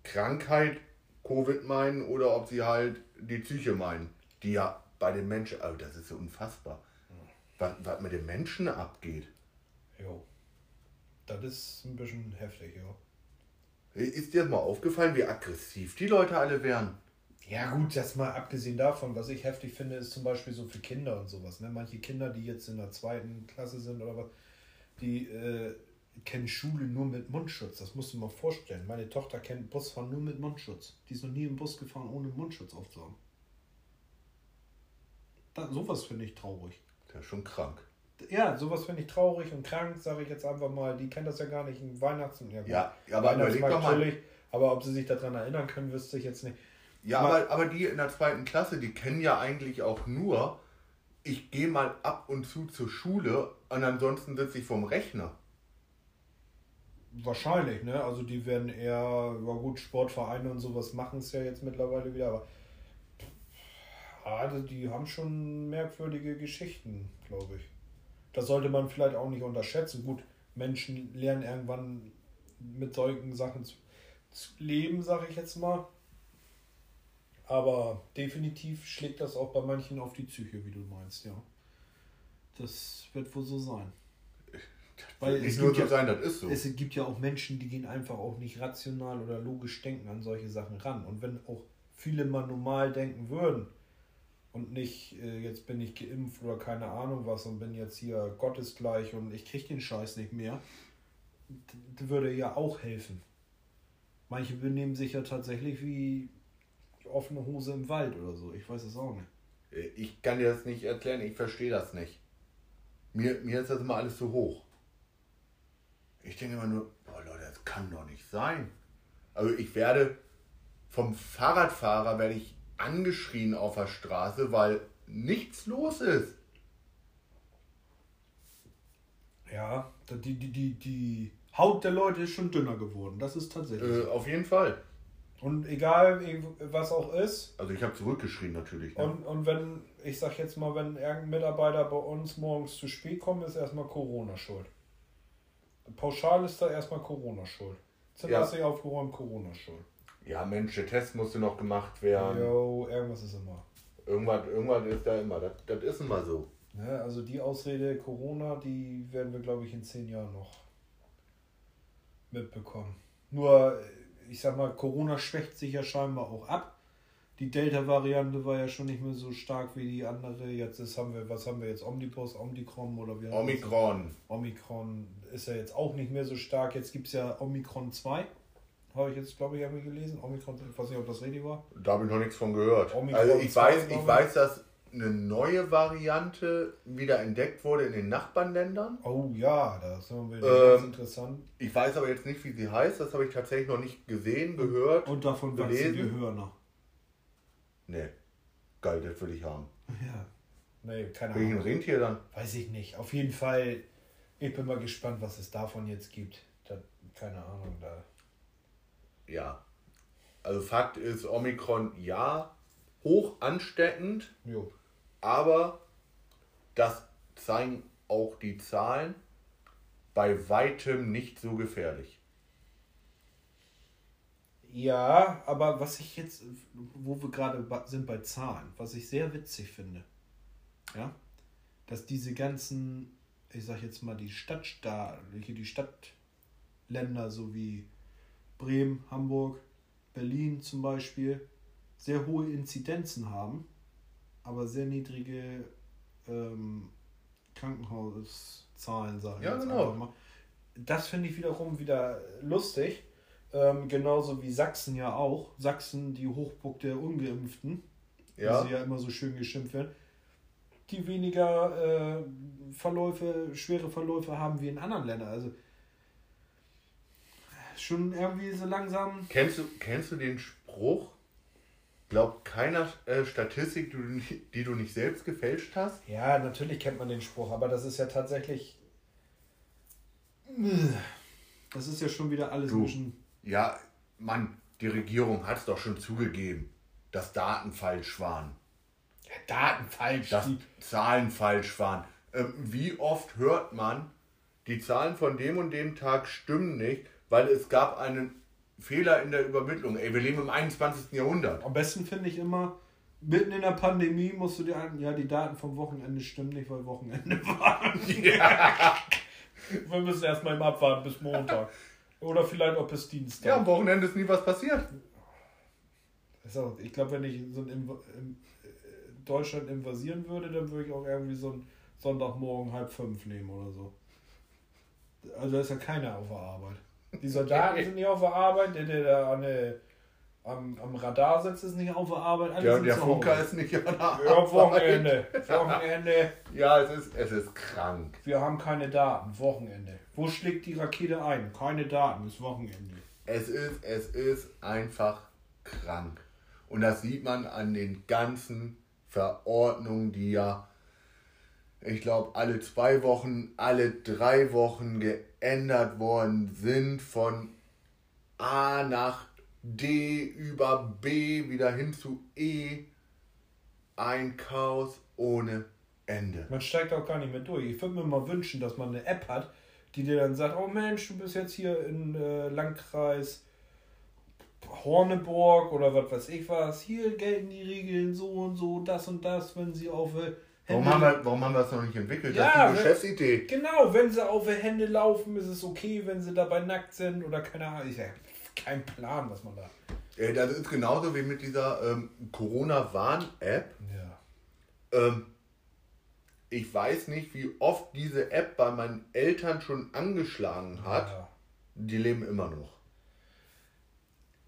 Krankheit Covid meinen oder ob sie halt die Psyche meinen. Die ja bei den Menschen, also das ist so unfassbar. Was, was mit den Menschen abgeht. Jo. Das ist ein bisschen heftig, ja. Ist dir mal aufgefallen, wie aggressiv die Leute alle wären? Ja gut, das mal abgesehen davon, was ich heftig finde, ist zum Beispiel so für Kinder und sowas. Ne? Manche Kinder, die jetzt in der zweiten Klasse sind oder was, die äh, kennen Schule nur mit Mundschutz. Das musst du mal vorstellen. Meine Tochter kennt Busfahren nur mit Mundschutz. Die ist noch nie im Bus gefahren, ohne Mundschutz aufzuhaben. Da, sowas finde ich traurig. Ist schon krank. Ja, sowas finde ich traurig und krank, sage ich jetzt einfach mal. Die kennt das ja gar nicht in Weihnachts- ja, Ja, aber überleg doch mal. natürlich. Aber ob sie sich daran erinnern können, wüsste ich jetzt nicht. Ja, Aber- aber, aber die in der zweiten Klasse, die kennen ja eigentlich auch nur, ich gehe mal ab und zu zur Schule und ansonsten sitze ich vorm Rechner. Wahrscheinlich, ne? Also die werden eher, ja gut, Sportvereine und sowas machen es ja jetzt mittlerweile wieder, aber also die haben schon merkwürdige Geschichten, glaube ich. Das sollte man vielleicht auch nicht unterschätzen. Gut, Menschen lernen irgendwann mit solchen Sachen zu, zu leben, sage ich jetzt mal. Aber definitiv schlägt das auch bei manchen auf die Psyche, wie du meinst, ja. Das wird wohl so sein. Weil Nicht es nur gibt so ja- sein, das ist so. Es gibt ja auch Menschen, die gehen einfach auch nicht rational oder logisch denken an solche Sachen ran. Und wenn auch viele mal normal denken würden und nicht, äh, jetzt bin ich geimpft oder keine Ahnung was und bin jetzt hier gottesgleich und ich krieg den Scheiß nicht mehr, würde ja auch helfen. Manche benehmen sich ja tatsächlich wie offene Hose im Wald oder so. Ich weiß es auch nicht. Äh, Ich kann dir das nicht erklären, ich verstehe das nicht. Mir, mir ist das immer alles zu hoch. Ich denke immer nur, boah Leute, das kann doch nicht sein. Also ich werde vom Fahrradfahrer werde ich angeschrien auf der Straße, weil nichts los ist. Ja, die, die, die, die Haut der Leute ist schon dünner geworden. Das ist tatsächlich Äh, auf jeden Fall. Und egal, was auch ist, Also ich habe zurückgeschrien natürlich. Ne? Und, und wenn, ich sag jetzt mal, wenn irgendein Mitarbeiter bei uns morgens zu spät kommt, ist erstmal Corona schuld. Pauschal ist da erstmal Corona schuld. Zimmer Ja. ist nicht aufgeräumt, Corona schuld. Ja Mensch, der Test musste noch gemacht werden. Jo, irgendwas ist immer. Irgendwas, irgendwas ist da immer. Das, das ist immer so. Ne, also die Ausrede Corona, die werden wir, glaube ich, in zehn Jahren noch mitbekommen. Nur, ich sag mal, Corona schwächt sich ja scheinbar auch ab. Die Delta-Variante war ja schon nicht mehr so stark wie die andere. Jetzt ist, haben wir, was haben wir jetzt? Omnibus, Omikron oder wie? Omikron. Omikron ist ja jetzt auch nicht mehr so stark. Jetzt gibt es ja Omikron 2. Habe ich jetzt, glaube ich, irgendwie gelesen. Omikron, ich weiß nicht, ob das richtig war. Da habe ich noch nichts von gehört. Omikron also ich 2, weiß, ich ich. weiß, dass eine neue Variante wieder entdeckt wurde in den Nachbarländern. Oh ja, das ist Ähm, ganz interessant. Ich weiß aber jetzt nicht, wie sie heißt. Das habe ich tatsächlich noch nicht gesehen, gehört. Und davon wachsen die. Hörner. Nee. Geil, das will ich haben. [LAUGHS] Ja. Nee, keine Ahnung. Rentier dann? Weiß ich nicht. Auf jeden Fall, ich bin mal gespannt, was es davon jetzt gibt. Da, keine Ahnung, da. Ja. Also Fakt ist, Omikron ja, hoch ansteckend, Jo. Aber das zeigen auch die Zahlen bei weitem nicht so gefährlich. Ja, aber was ich jetzt, wo wir gerade sind bei Zahlen, was ich sehr witzig finde, ja, dass diese ganzen, ich sag jetzt mal, die Stadtstaat, die Stadtländer, so wie Bremen, Hamburg, Berlin zum Beispiel, sehr hohe Inzidenzen haben, aber sehr niedrige ähm, Krankenhauszahlen, sage ich Ja, genau. Das finde ich wiederum wieder lustig. Ähm, genauso wie Sachsen ja auch. Sachsen, die Hochburg der Ungeimpften, Ja. wie sie ja immer so schön geschimpft werden, die weniger äh, Verläufe, schwere Verläufe haben wie in anderen Ländern. Also schon irgendwie so langsam. Kennst du, kennst du den Spruch, glaubt keiner äh, Statistik, die du, nicht, die du nicht selbst gefälscht hast. Ja, natürlich kennt man den Spruch, aber das ist ja tatsächlich. Das ist ja schon wieder alles Du. ein bisschen. Ja, Mann, die Regierung hat es doch schon zugegeben, dass Daten falsch waren. Daten falsch. dass Die- Zahlen falsch waren. Ähm, wie oft hört man, die Zahlen von dem und dem Tag stimmen nicht, weil es gab einen Fehler in der Übermittlung. Ey, wir leben im 21. Jahrhundert. Am besten finde ich immer, mitten in der Pandemie musst du dir an, ja, die Daten vom Wochenende stimmen nicht, weil Wochenende [LAUGHS] war. Wir müssen erstmal im Abwarten bis Montag. Oder vielleicht auch bis Dienstag. Ja, am Wochenende ist nie was passiert. So, ich glaube, wenn ich so ein Inv in äh, Deutschland invasieren würde, dann würde ich auch irgendwie so einen Sonntagmorgen halb fünf nehmen oder so. Also da ist ja keiner auf der Arbeit. Die Soldaten sind nicht auf der Arbeit, der, der da an der, am, am Radar sitzt, ist nicht auf der Arbeit. Alle Der, sind der Funker ist nicht an der Ja, Arbeit. Wochenende. Wochenende. Ja, es ist, es ist krank. Wir haben keine Daten. Wochenende. Wo schlägt die Rakete ein? Keine Daten. Ist Wochenende. Es ist, es ist einfach krank. Und das sieht man an den ganzen Verordnungen, die ja, ich glaube, alle zwei Wochen, alle drei Wochen geändert worden sind von A nach D über B wieder hin zu E. Ein Chaos ohne Ende. Man steigt auch gar nicht mehr durch. Ich würde mir mal wünschen, dass man eine App hat, die dir dann sagt, oh Mensch, du bist jetzt hier in äh, Landkreis Horneburg oder was weiß ich was. Hier gelten die Regeln so und so, das und das, wenn sie auf äh, Warum haben, wir, warum haben wir das noch nicht entwickelt? Ja, das ist die Geschäftsidee. Genau, wenn sie auf die Hände laufen, ist es okay, wenn sie dabei nackt sind oder keine Ahnung. Ich, ja, kein Plan, was man da. Äh, Das ist genauso wie mit dieser ähm, Corona-Warn-App. Ja. Ähm, ich weiß nicht, wie oft diese App bei meinen Eltern schon angeschlagen hat. Ja. Die leben immer noch.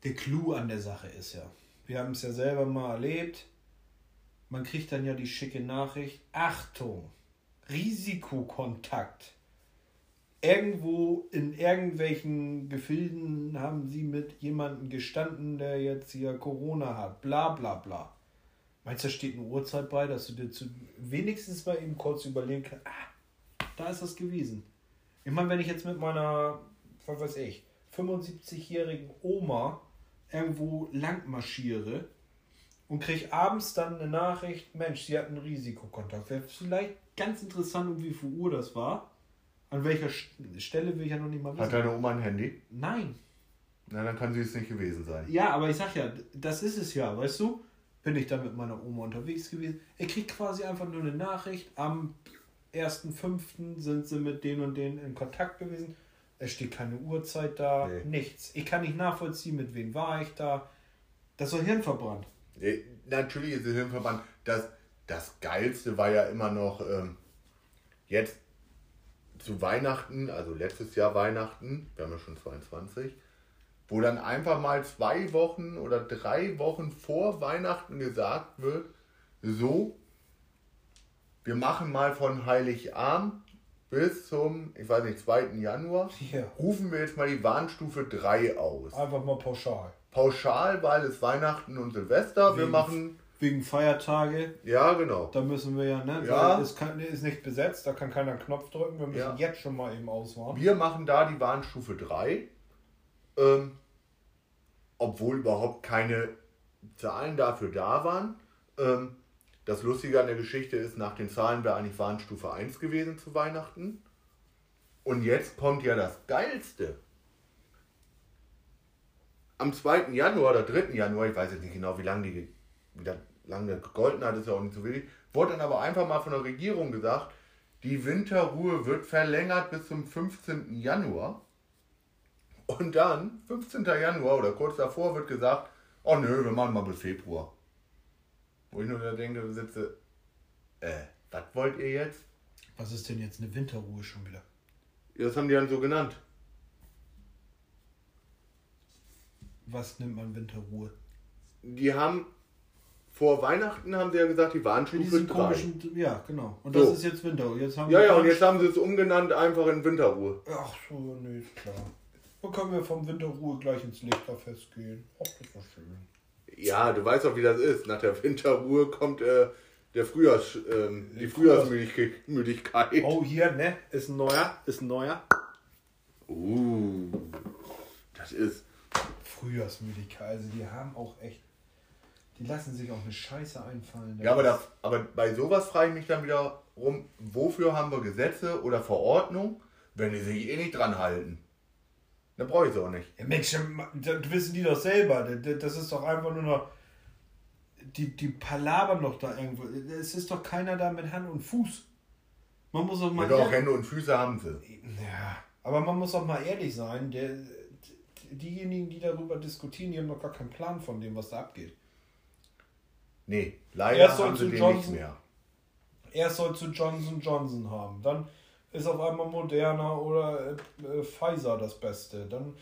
Der Clou an der Sache ist ja, wir haben es ja selber mal erlebt, man kriegt dann ja die schicke Nachricht, Achtung, Risikokontakt. Irgendwo in irgendwelchen Gefilden haben sie mit jemandem gestanden, der jetzt hier Corona hat, bla bla bla. Meinst du, da steht eine Uhrzeit bei, dass du dir zu, wenigstens mal eben kurz überlegen kannst, ah, da ist das gewesen. Ich meine, wenn ich jetzt mit meiner, was weiß ich, 75-jährigen Oma irgendwo lang marschiere und kriege abends dann eine Nachricht, Mensch, sie hat einen Risikokontakt. Wäre vielleicht ganz interessant, um wie viel Uhr das war. An welcher St- Stelle will ich ja noch nicht mal Hat wissen. deine Oma ein Handy? Nein. Na, dann kann sie es nicht gewesen sein. Ja, aber ich sag ja, das ist es ja, weißt du? Bin ich dann mit meiner Oma unterwegs gewesen. Er kriegt quasi einfach nur eine Nachricht. Am 1.5. sind sie mit den und denen in Kontakt gewesen. Es steht keine Uhrzeit da, Nee. nichts. Ich kann nicht nachvollziehen, mit wem war ich da. Das ist doch hirnverbrannt. Natürlich ist es Hirnverband. Das, das Geilste war ja immer noch ähm, jetzt zu Weihnachten, also letztes Jahr Weihnachten, wir haben ja schon 22, wo dann einfach mal zwei Wochen oder drei Wochen vor Weihnachten gesagt wird, so, wir machen mal von Heiligabend bis zum, ich weiß nicht, 2. Januar, Ja. rufen wir jetzt mal die Warnstufe 3 aus. Einfach mal pauschal. Pauschal, weil es Weihnachten und Silvester, wir Wegen- machen, Wegen Feiertage, ja genau. da müssen wir ja, ne? Ja. Es kann, ist nicht besetzt, da kann keiner einen Knopf drücken. Wir müssen Ja. jetzt schon mal eben auswarten. Wir machen da die Warnstufe 3, ähm, obwohl überhaupt keine Zahlen dafür da waren. Ähm, das Lustige an der Geschichte ist, nach den Zahlen wäre eigentlich Warnstufe 1 gewesen zu Weihnachten. Und jetzt kommt ja das Geilste. Am 2. Januar oder 3. Januar, ich weiß jetzt nicht genau, wie lange die wie da- lange der gegolten hat, ist ja auch nicht so wichtig, wurde dann aber einfach mal von der Regierung gesagt, die Winterruhe wird verlängert bis zum 15. Januar. Und dann, 15. Januar oder kurz davor, wird gesagt, oh nö, wir machen mal bis Februar. Wo ich nur da denke, sitze, äh, was wollt ihr jetzt? Was ist denn jetzt eine Winterruhe schon wieder? Das haben die dann so genannt. Was nimmt man Winterruhe? Die haben, vor Weihnachten haben sie ja gesagt, die Warnstufe diesen 3. komischen, ja, genau. Und So. das ist jetzt Winterruhe. Jetzt haben Ja, ja, und jetzt haben sie es umgenannt einfach in Winterruhe. Ach so, nee, ist klar. Dann können wir vom Winterruhe gleich ins Lichterfest gehen. Ach, das war schön. Ja, du weißt auch, wie das ist. Nach der Winterruhe kommt äh, der Frühjahrs, ähm, die Frühjahrsmüdigkeit. Oh, hier, ne? Ist ein neuer. Ist ein neuer. Uh, das ist. Frühjahrsmüdigkeit. Also, die haben auch echt. Die lassen sich auch eine Scheiße einfallen. Ja, aber, das, aber bei sowas frage ich mich dann wieder rum, wofür haben wir Gesetze oder Verordnung, wenn die sich eh nicht dran halten? Dann brauche ich es auch nicht. Ja, Mensch, das wissen die doch selber. Das ist doch einfach nur noch. Die, die palabern doch da irgendwo. Es ist doch keiner da mit Hand und Fuß. Man muss doch mal. Ja, doch, Hände und Füße haben sie. Ja, aber man muss auch mal ehrlich sein. Der, diejenigen, die darüber diskutieren, die haben noch gar keinen Plan von dem, was da abgeht. Nee, leider haben sie den Johnson, nicht mehr. Er soll zu Johnson Johnson haben. Dann ist auf einmal Moderna oder äh, Pfizer das Beste. Dann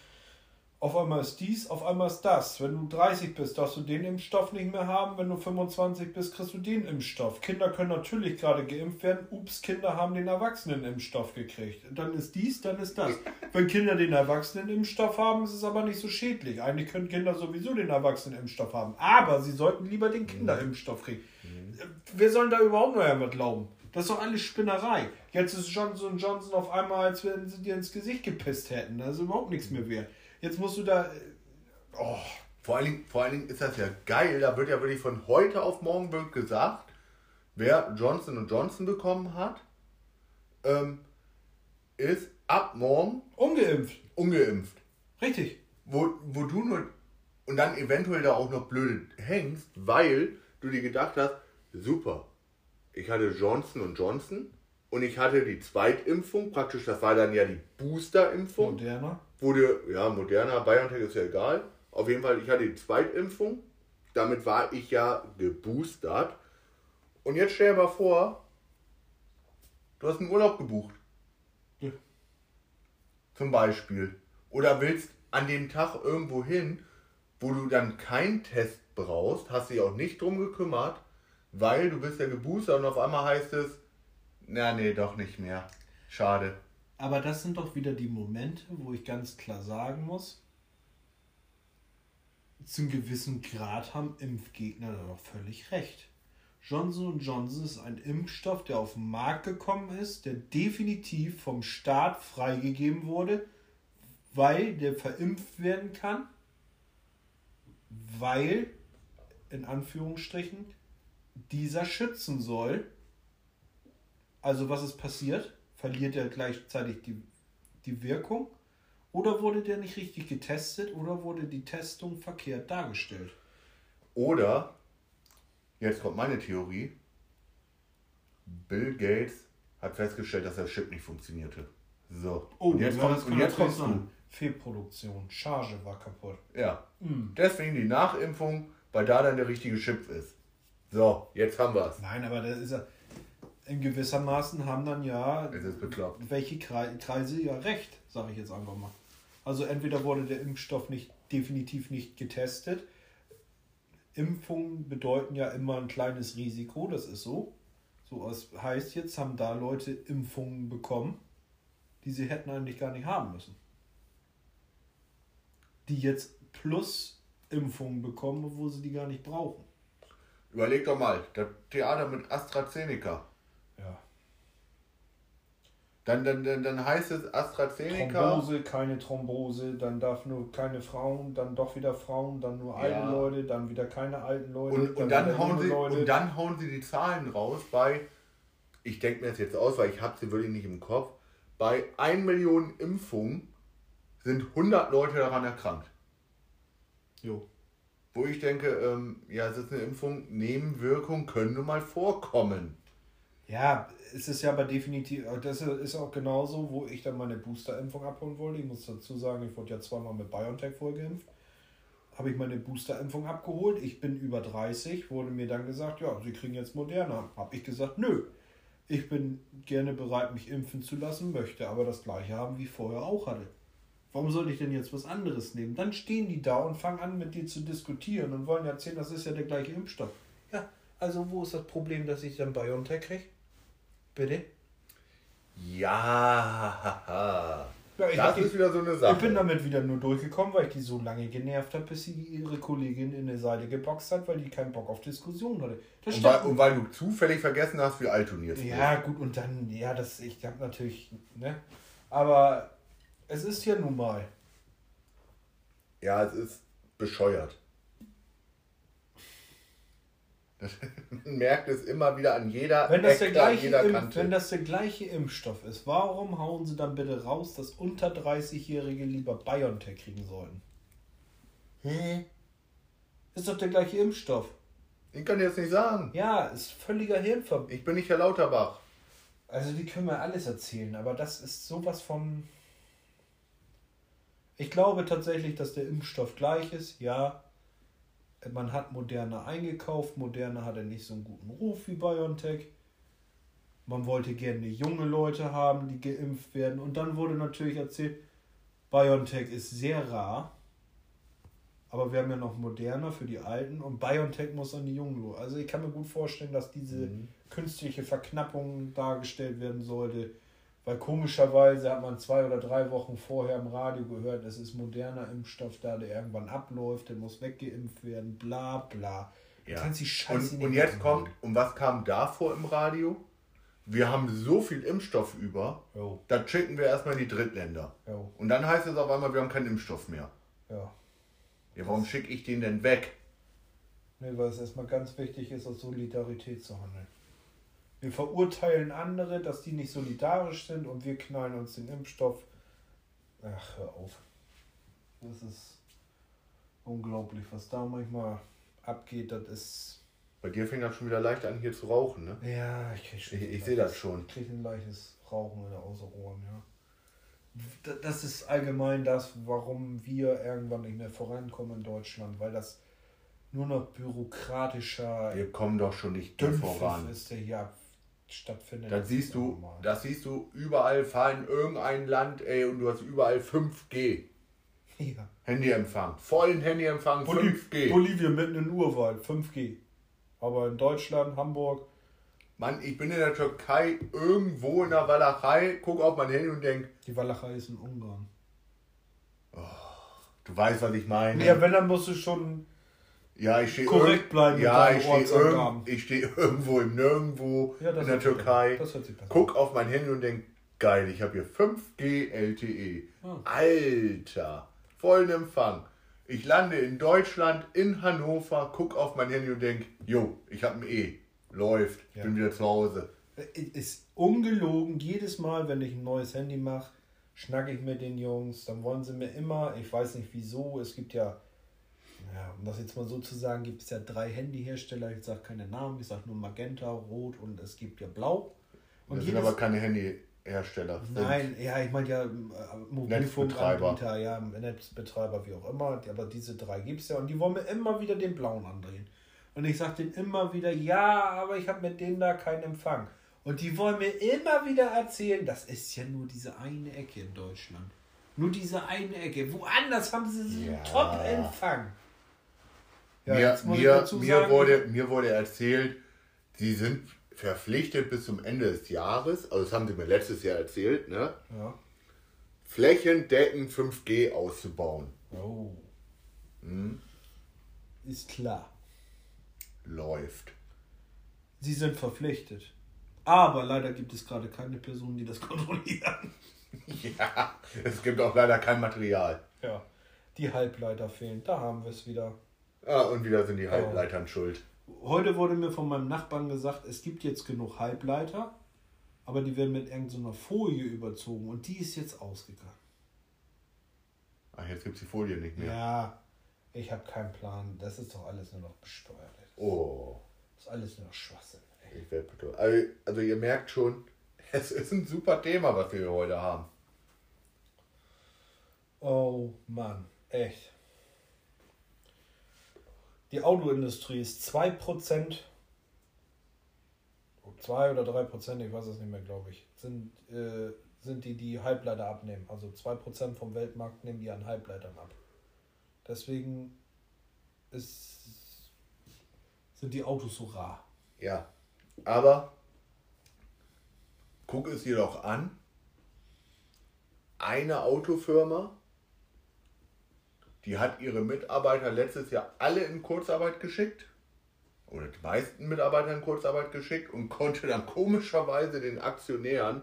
auf einmal ist dies, auf einmal ist das. Wenn du 30 bist, darfst du den Impfstoff nicht mehr haben. Wenn du 25 bist, kriegst du den Impfstoff. Kinder können natürlich gerade geimpft werden. Ups, Kinder haben den Erwachsenen-Impfstoff gekriegt. Dann ist dies, dann ist das. Wenn Kinder den Erwachsenen-Impfstoff haben, ist es aber nicht so schädlich. Eigentlich können Kinder sowieso den Erwachsenen-Impfstoff haben. Aber sie sollten lieber den Kinderimpfstoff kriegen. Mhm. Wer soll da überhaupt noch einmal glauben? Das ist doch alles Spinnerei. Jetzt ist Johnson Johnson auf einmal, als wenn sie dir ins Gesicht gepisst hätten. Das ist überhaupt nichts mehr wert. Jetzt musst du da. Äh, oh. Vor allen, Dingen, vor allen Dingen ist das ja geil. Da wird ja wirklich von heute auf morgen wird gesagt, wer Johnson Johnson bekommen hat, ähm, ist ab morgen ungeimpft. Ungeimpft. Richtig. Wo, wo du nur und dann eventuell da auch noch blöd hängst, weil du dir gedacht hast, super, ich hatte Johnson Johnson und ich hatte die Zweitimpfung, praktisch, das war dann ja die Boosterimpfung. Moderner? Wurde, ja, Moderna, BioNTech ist ja egal. Auf jeden Fall, ich hatte die Zweitimpfung. Damit war ich ja geboostert. Und jetzt stell dir mal vor, du hast einen Urlaub gebucht. Ja. Zum Beispiel. Oder willst an dem Tag irgendwo hin, wo du dann keinen Test brauchst, hast dich auch nicht drum gekümmert, weil du bist ja geboostert und auf einmal heißt es, na nee, doch nicht mehr. Schade. Aber das sind doch wieder die Momente, wo ich ganz klar sagen muss, zum gewissen Grad haben Impfgegner da doch völlig recht. Johnson Johnson ist ein Impfstoff, der auf den Markt gekommen ist, der definitiv vom Staat freigegeben wurde, weil der verimpft werden kann, weil, in Anführungsstrichen, dieser schützen soll also was ist passiert? Verliert er gleichzeitig die, die Wirkung? Oder wurde der nicht richtig getestet oder wurde die Testung verkehrt dargestellt? Oder, jetzt kommt meine Theorie, Bill Gates hat festgestellt, dass der Chip nicht funktionierte. So. Oh, und jetzt, kommt, und jetzt kommst du. Fehlproduktion, Charge war kaputt. Ja. Mhm. Deswegen die Nachimpfung, weil da dann der richtige Chip ist. So, jetzt haben wir es. Nein, aber das ist ja in gewissermaßen haben dann ja welche Kreise ja recht, sage ich jetzt einfach mal. Also entweder wurde der Impfstoff nicht definitiv nicht getestet. Impfungen bedeuten ja immer ein kleines Risiko, das ist so. So das heißt jetzt haben da Leute Impfungen bekommen, die sie hätten eigentlich gar nicht haben müssen. Die jetzt plus Impfungen bekommen, wo sie die gar nicht brauchen. Überleg doch mal, das Theater mit AstraZeneca. Dann, dann, dann, dann heißt es AstraZeneca. Thrombose, keine Thrombose, dann darf nur keine Frauen, dann doch wieder Frauen, dann nur alte ja. Leute, dann wieder keine alten Leute. Und, und, dann, dann hauen sie, Leute. und dann hauen sie die Zahlen raus bei, ich denke mir das jetzt aus, weil ich habe sie wirklich nicht im Kopf, bei 1 Million Impfungen sind 100 Leute daran erkrankt. Jo. Wo ich denke, ähm, ja, es ist eine Impfung, Nebenwirkungen können nun mal vorkommen. Ja, es ist ja aber definitiv, äh, das ist auch genauso, wo ich dann meine Booster-Impfung abholen wollte. Ich muss dazu sagen, ich wurde ja zweimal mit BioNTech vorgeimpft. Habe ich meine Booster-Impfung abgeholt. Ich bin über 30, wurde mir dann gesagt, ja, Sie kriegen jetzt Moderna. Habe ich gesagt, nö. Ich bin gerne bereit, mich impfen zu lassen, möchte aber das gleiche haben, wie ich vorher auch hatte. Warum soll ich denn jetzt was anderes nehmen? Dann stehen die da und fangen an, mit dir zu diskutieren und wollen erzählen, das ist ja der gleiche Impfstoff. Ja, also wo ist das Problem, dass ich dann BioNTech kriege? Bitte? Ja, Ja, ich das ist wieder so eine Sache. Ich bin damit wieder nur durchgekommen, weil ich die so lange genervt habe, bis sie ihre Kollegin in eine Seite geboxt hat, weil die keinen Bock auf Diskussion hatte. Das und, weil, und weil du zufällig vergessen hast, wie alt du jetzt bist. Ja, gut, und dann, ja, das, ich habe natürlich, ne? Aber es ist ja nun mal. Ja, es ist bescheuert. Das, [LAUGHS] man merkt es immer wieder an jeder Wenn das, der Ecke, gleiche jeder Impf, Kante. wenn das der gleiche Impfstoff ist, warum hauen sie dann bitte raus, dass unter 30-Jährige lieber BioNTech kriegen sollen? Hä? Ist doch der gleiche Impfstoff. Ich kann dir jetzt nicht sagen. Ja, ist völliger Hirnver... Ich bin nicht Herr Lauterbach. Also die können wir alles erzählen, aber das ist sowas von... Ich glaube tatsächlich, dass der Impfstoff gleich ist, ja. Man hat Moderna eingekauft, Moderna hatte nicht so einen guten Ruf wie BioNTech. Man wollte gerne junge Leute haben, die geimpft werden. Und dann wurde natürlich erzählt, BioNTech ist sehr rar. Aber wir haben ja noch Moderna für die Alten und BioNTech muss an die Jungen. lo- Also ich kann mir gut vorstellen, dass diese künstliche Verknappung dargestellt werden sollte. Weil komischerweise hat man zwei oder drei Wochen vorher im Radio gehört, es ist moderner Impfstoff da, der irgendwann abläuft, der muss weggeimpft werden, bla bla. Ja. kannst die Scheiße Und, und jetzt kommt, und was kam davor im Radio? Wir haben so viel Impfstoff über, Jo, das schicken wir erstmal in die Drittländer. jo, Und dann heißt es auf einmal, wir haben keinen Impfstoff mehr. ja. Ja, warum schicke ich den denn weg? Nee, weil es erstmal ganz wichtig ist, aus Solidarität zu handeln. Wir verurteilen andere, dass die nicht solidarisch sind und wir knallen uns den Impfstoff. Ach, hör auf. Das ist unglaublich, was da manchmal abgeht. Das ist. Bei dir fängt das schon wieder leicht an, hier zu rauchen, ne? Ja, ich krieg schon. Ich, ich sehe das schon. Ich krieg ein leichtes Rauchen in der Außerohren, ja. Das ist allgemein das, warum wir irgendwann nicht mehr vorankommen in Deutschland, weil das nur noch bürokratischer Wir kommen doch schon nicht voran. ist, der hier ab- stattfindet. Das siehst du, normal. das siehst du überall fahren irgendein Land, ey, und du hast überall 5G. ja. Handyempfang. Vollen Handyempfang, Boli 5G. Bolivien mitten in Urwald, 5G. Aber in Deutschland, Hamburg, Mann, ich bin in der Türkei irgendwo in der Walachei, guck auf mein Handy und denk, die Walachei ist in Ungarn. du weißt, was ich meine. Ja, wenn, dann musst du schon. Ja, ich stehe Korrekt bleiben Ja, ich stehe irgend, ich steh irgendwo im Nirgendwo Ja, in der Türkei. Guck auf mein Handy und denk, geil, ich habe hier 5G LTE. Ah. Alter, vollen Empfang. Ich lande in Deutschland, in Hannover, guck auf mein Handy und denk, jo, ich habe ein E. Läuft, ich Ja. bin wieder zu Hause. Äh, Ist ungelogen, jedes Mal, wenn ich ein neues Handy mache, schnacke ich mit den Jungs, dann wollen sie mir immer, ich weiß nicht wieso, es gibt ja, ja um das jetzt mal so zu sagen, gibt es ja drei Handyhersteller, ich sage keine Namen, ich sage nur Magenta, Rot und es gibt ja Blau. Und Das sind aber keine Handyhersteller. Nein, ja, ich meine ja äh, Netzbetreiber. Mobilfunkanbieter, ja, Netzbetreiber, wie auch immer, aber diese drei gibt es ja und die wollen mir immer wieder den blauen andrehen. Und ich sage denen immer wieder, ja, aber ich habe mit denen da keinen Empfang. Und die wollen mir immer wieder erzählen, das ist ja nur diese eine Ecke in Deutschland. Nur diese eine Ecke. Woanders haben sie so einen Ja. Top-Empfang. Ja, mir, mir, mir, wurde, mir wurde erzählt, sie sind verpflichtet bis zum Ende des Jahres, also das haben sie mir letztes Jahr erzählt, ne? Ja. flächendeckend 5G auszubauen. Oh. Hm? Ist klar. Läuft. Sie sind verpflichtet. Aber leider gibt es gerade keine Personen, die das [LAUGHS] kontrollieren. Ja, es gibt auch leider kein Material. Ja. Die Halbleiter fehlen. Da haben wir es wieder. Ah, und wieder sind die Halbleitern schuld. Heute wurde mir von meinem Nachbarn gesagt, es gibt jetzt genug Halbleiter, aber die werden mit irgendeiner Folie überzogen und die ist jetzt ausgegangen. Ach, jetzt gibt es die Folie nicht mehr. Ja, ich habe keinen Plan. Das ist doch alles nur noch besteuert. Oh, Das ist alles nur noch Schwachsinn. Ey. ich werde. Also, also ihr merkt schon, [LAUGHS] es ist ein super Thema, was wir heute haben. Oh Mann, echt. Die Autoindustrie ist 2%, 2 oder 3%, ich weiß es nicht mehr, glaube ich, sind, äh, sind die, die Halbleiter abnehmen. Also 2% vom Weltmarkt nehmen die an Halbleitern ab. Deswegen ist, sind die Autos so rar. Ja, aber guck es dir doch an. eine Autofirma, die hat ihre Mitarbeiter letztes Jahr alle in Kurzarbeit geschickt. Oder die meisten Mitarbeiter in Kurzarbeit geschickt und konnte dann komischerweise den Aktionären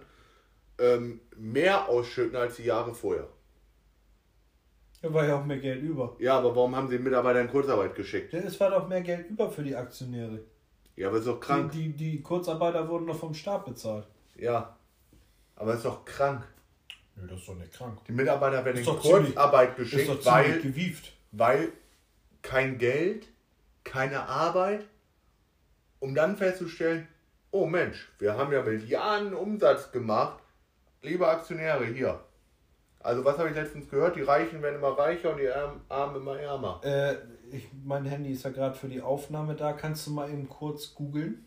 ähm, mehr ausschütten als die Jahre vorher. Da war ja auch mehr Geld über. Ja, aber warum haben sie den Mitarbeiter in Kurzarbeit geschickt? Es war doch mehr Geld über für die Aktionäre. Ja, aber ist doch krank. Die, die, die Kurzarbeiter wurden doch vom Staat bezahlt. Ja, aber ist doch krank. Nö, das ist doch nicht krank. Die Mitarbeiter werden Ist in Kurzarbeit Ist geschickt, doch ziemlich weil, gewieft. weil kein Geld, keine Arbeit, um dann festzustellen, oh Mensch, wir haben ja Milliarden Umsatz gemacht. Liebe Aktionäre, hier. Also was habe ich letztens gehört? Die Reichen werden immer reicher und die Arm- Armen immer ärmer. Äh, ich, mein Handy ist ja gerade für die Aufnahme da. Kannst du mal eben kurz googeln?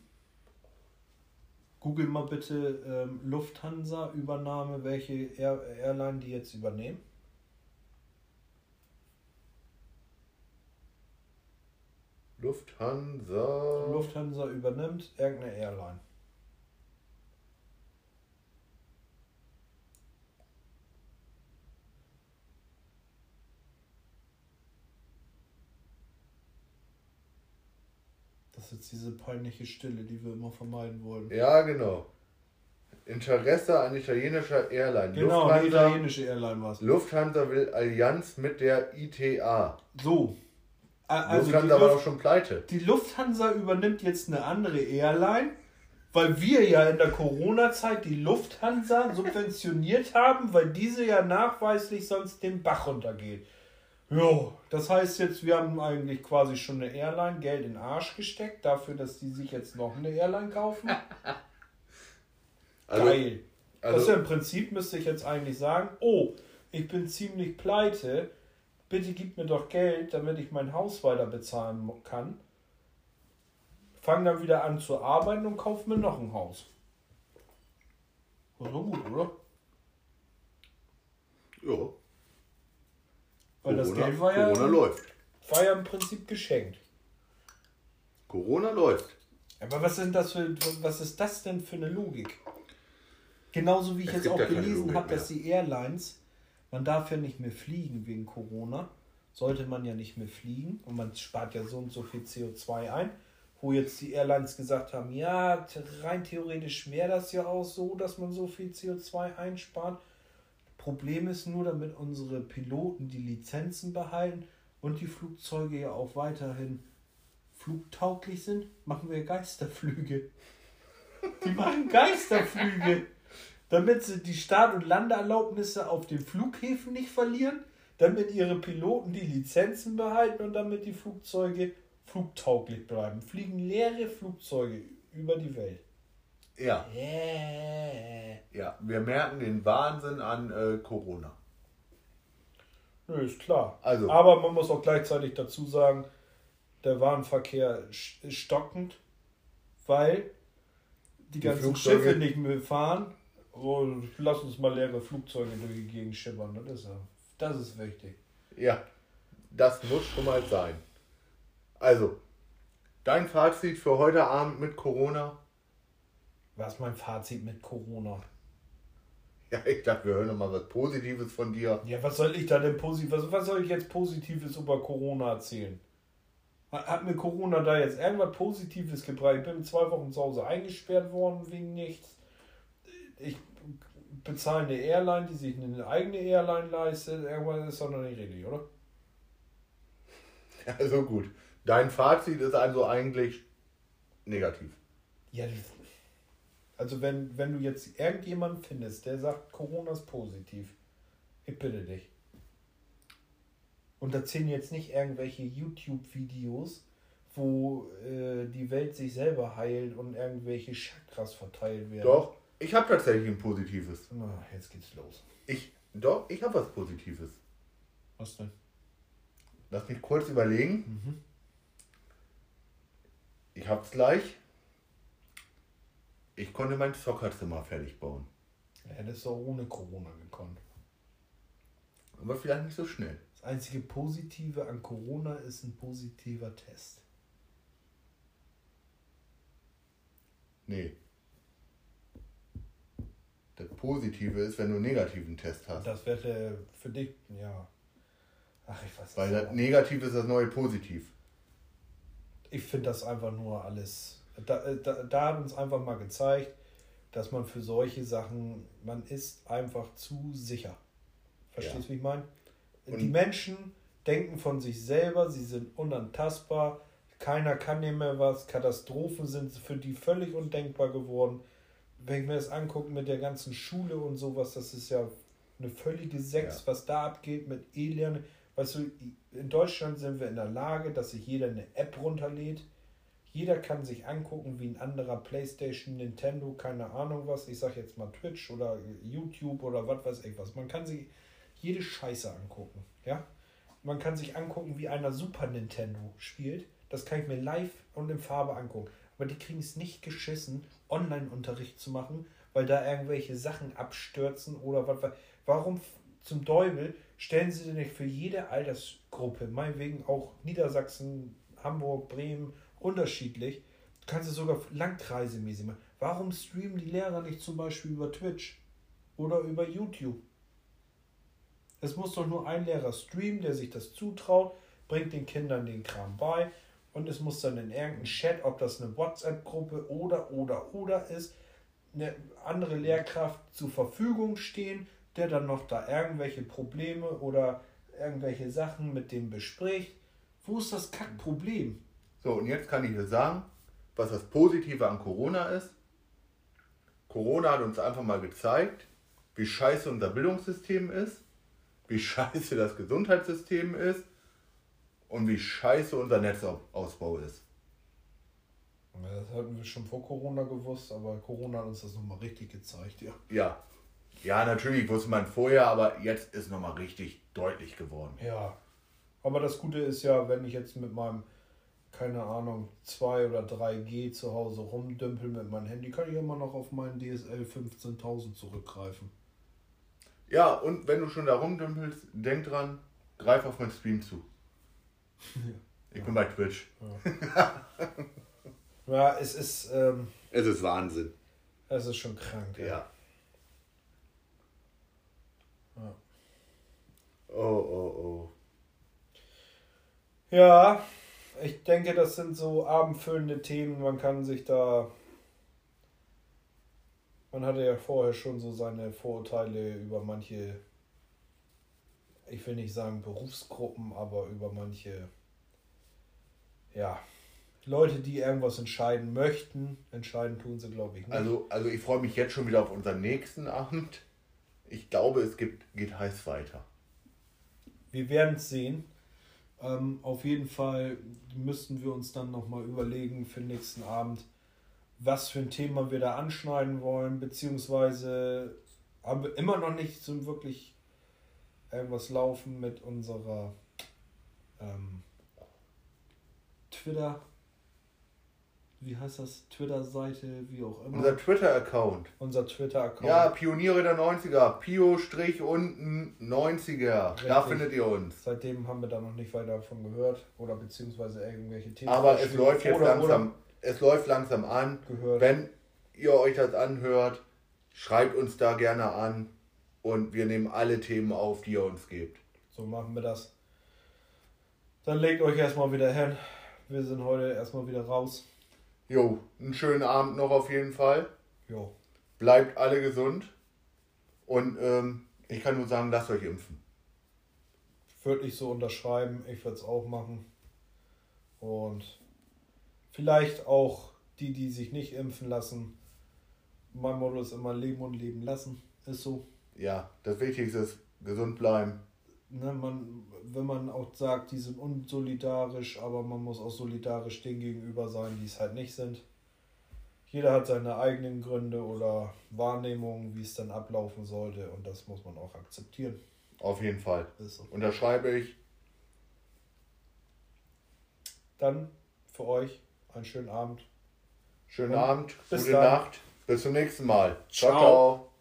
Google mal bitte ähm, Lufthansa-Übernahme, welche Air Airline die jetzt übernehmen. Lufthansa. Lufthansa übernimmt irgendeine Airline. Das ist jetzt diese peinliche Stille, die wir immer vermeiden wollen. Ja, genau. Interesse an italienischer Airline. Genau, eine Lufthansa, italienische Airline war es. Lufthansa will Allianz mit der ITA. So. A- Also die, Lufthansa war doch schon pleite. die Lufthansa übernimmt jetzt eine andere Airline, weil wir ja in der Corona-Zeit die Lufthansa [LAUGHS] subventioniert haben, weil diese ja nachweislich sonst den Bach runtergeht. Jo, das heißt jetzt, wir haben eigentlich quasi schon eine Airline Geld in den Arsch gesteckt, dafür, dass die sich jetzt noch eine Airline kaufen. [LAUGHS] Also, Geil. also- ja im Prinzip müsste ich jetzt eigentlich sagen, oh, ich bin ziemlich pleite, bitte gib mir doch Geld, damit ich mein Haus weiter bezahlen kann. Fang dann wieder an zu arbeiten und kauf mir noch ein Haus. Doch gut, oder? Ja, Weil das Corona- Geld war ja, Corona läuft. war ja im Prinzip geschenkt. Corona läuft. Aber was ist, das für, was ist das denn für eine Logik? Genauso wie ich Es jetzt auch ja gelesen habe, dass die Airlines, man darf ja nicht mehr fliegen wegen Corona, sollte man ja nicht mehr fliegen und man spart ja so und so viel CO2 ein, wo jetzt die Airlines gesagt haben, ja, rein theoretisch wäre das ja auch so, dass man so viel CO2 einspart. Problem ist nur, damit unsere Piloten die Lizenzen behalten und die Flugzeuge ja auch weiterhin flugtauglich sind, machen wir Geisterflüge. Die machen Geisterflüge, damit sie die Start- und Landeerlaubnisse auf den Flughäfen nicht verlieren, damit ihre Piloten die Lizenzen behalten und damit die Flugzeuge flugtauglich bleiben. Fliegen leere Flugzeuge über die Welt. Ja, Yeah. ja. Wir merken den Wahnsinn an äh, Corona. Nö, ist klar. Also- Aber man muss auch gleichzeitig dazu sagen, der Warenverkehr ist stockend, weil die, ganzen Flugzeuge- Schiffe nicht mehr fahren. So, lass uns mal leere Flugzeuge durch die Gegend schippern. Das ist, ja, das ist wichtig. Ja, das muss schon mal sein. Also, dein Fazit für heute Abend mit Corona? Was ist mein Fazit mit Corona? Ja, ich dachte, wir hören noch mal was Positives von dir. Ja, was soll ich da denn positiv, was, was soll ich jetzt Positives über Corona erzählen? Hat mir Corona da jetzt irgendwas Positives gebracht? Ich bin zwei Wochen zu Hause eingesperrt worden wegen nichts. Ich bezahle eine Airline, die sich eine eigene Airline leistet. Irgendwas ist doch noch nicht richtig, oder? [LAUGHS] Also gut. Dein Fazit ist also eigentlich negativ. Ja, also wenn, wenn du jetzt irgendjemanden findest, der sagt, Corona ist positiv, ich bitte dich. Und erzählen jetzt nicht irgendwelche YouTube-Videos, wo äh, die Welt sich selber heilt und irgendwelche Chakras verteilt werden. Doch, ich habe tatsächlich ein Positives. Ah, jetzt geht's los. Ich, doch, ich habe was Positives. Was denn? Lass mich kurz überlegen. Ich hab's gleich. Ich konnte mein Zockerzimmer fertig bauen. Ja, das ist auch ohne Corona gekonnt. Aber vielleicht nicht so schnell. Das einzige Positive an Corona ist ein positiver Test. Nee. Das Positive ist, wenn du einen negativen Test hast. Das wäre für dich, ja. Ach, ich weiß Weil nicht. das Negativ ist das neue Positiv. Ich finde das einfach nur alles. Da, da, da hat uns einfach mal gezeigt, dass man für solche Sachen, man ist einfach zu sicher. Verstehst du, Ja. wie ich meine? Die Menschen denken von sich selber, sie sind unantastbar, keiner kann dir mehr was, Katastrophen sind für die völlig undenkbar geworden. Wenn ich mir das angucke mit der ganzen Schule und sowas, das ist ja eine völlige Sex, Ja. was da abgeht mit Elend. Weißt du, in Deutschland sind wir in der Lage, dass sich jeder eine App runterlädt. Jeder kann sich angucken, wie ein anderer Playstation, Nintendo, keine Ahnung was. Ich sag jetzt mal Twitch oder YouTube oder was weiß ich was. Man kann sich jede Scheiße angucken. Ja? Man kann sich angucken, wie einer Super Nintendo spielt. Das kann ich mir live und in Farbe angucken. Aber die kriegen es nicht geschissen, Online-Unterricht zu machen, weil da irgendwelche Sachen abstürzen oder was. Warum zum Teufel stellen sie denn nicht für jede Altersgruppe, meinetwegen auch Niedersachsen, Hamburg, Bremen, unterschiedlich, du kannst es sogar langkreisemäßig machen. Warum streamen die Lehrer nicht zum Beispiel über Twitch oder über YouTube? Es muss doch nur ein Lehrer streamen, der sich das zutraut, bringt den Kindern den Kram bei und es muss dann in irgendeinem Chat, ob das eine WhatsApp-Gruppe oder, oder, oder ist, eine andere Lehrkraft zur Verfügung stehen, der dann noch da irgendwelche Probleme oder irgendwelche Sachen mit dem bespricht. Wo ist das Kackproblem? So, und jetzt kann ich dir sagen, was das Positive an Corona ist. Corona hat uns einfach mal gezeigt, wie scheiße unser Bildungssystem ist, wie scheiße das Gesundheitssystem ist und wie scheiße unser Netzausbau ist. Das hatten wir schon vor Corona gewusst, aber Corona hat uns das nochmal richtig gezeigt, ja. Ja. Ja, natürlich wusste man vorher, aber jetzt ist nochmal richtig deutlich geworden. Ja. Aber das Gute ist ja, wenn ich jetzt mit meinem, keine Ahnung, 2 oder 3G zu Hause rumdümpel mit meinem Handy, kann ich immer noch auf meinen DSL 15.000 zurückgreifen. Ja, und wenn du schon da rumdümpelst, denk dran, greif auf meinen Stream zu. [LAUGHS] Ich bin bei Twitch. [LAUGHS] Ja, es ist, ähm, Es ist Wahnsinn. es ist schon krank. Ja. Ja. Oh, oh, oh. Ja, ich denke, das sind so abendfüllende Themen. Man kann sich da. Man hatte ja vorher schon so seine Vorurteile über manche, ich will nicht sagen Berufsgruppen, aber über manche, ja, Leute, die irgendwas entscheiden möchten. Entscheiden tun sie, glaube ich, nicht. Also, also ich freue mich jetzt schon wieder auf unseren nächsten Abend. Ich glaube, es gibt, geht heiß weiter. Wir werden es sehen. Ähm, auf jeden Fall müssten wir uns dann nochmal überlegen für den nächsten Abend, was für ein Thema wir da anschneiden wollen, beziehungsweise haben wir immer noch nicht so wirklich irgendwas laufen mit unserer ähm, Twitter, wie heißt das, Twitter-Seite, wie auch immer, Unser Twitter-Account. unser Twitter-Account. Ja, Pioniere der 90er. Pio-unten 90er. Da Richtig. findet ihr uns. Seitdem haben wir da noch nicht weiter davon gehört oder beziehungsweise irgendwelche Themen. Aber es läuft jetzt Oder- langsam. Es läuft langsam an. Gehört. Wenn ihr euch das anhört, schreibt uns da gerne an und wir nehmen alle Themen auf, die ihr uns gebt. So machen wir das. Dann legt euch erstmal wieder hin. Wir sind heute erstmal wieder raus. Jo, einen schönen Abend noch auf jeden Fall. Jo. Bleibt alle gesund. Und ähm, ich kann nur sagen, lasst euch impfen. Würde ich so unterschreiben. Ich würde es auch machen. Und vielleicht auch die, die sich nicht impfen lassen. Mein Motto ist immer Leben und Leben lassen. Ist so. Ja, das Wichtigste ist gesund bleiben. Ne, man, wenn man auch sagt, die sind unsolidarisch, aber man muss auch solidarisch denen gegenüber sein, die es halt nicht sind. Jeder hat seine eigenen Gründe oder Wahrnehmungen, wie es dann ablaufen sollte und das muss man auch akzeptieren. Auf jeden Fall. So. Unterschreibe ich. Dann für euch einen schönen Abend. Schönen Und Abend, bis gute dann. Nacht. Bis zum nächsten Mal. ciao. Ciao. ciao.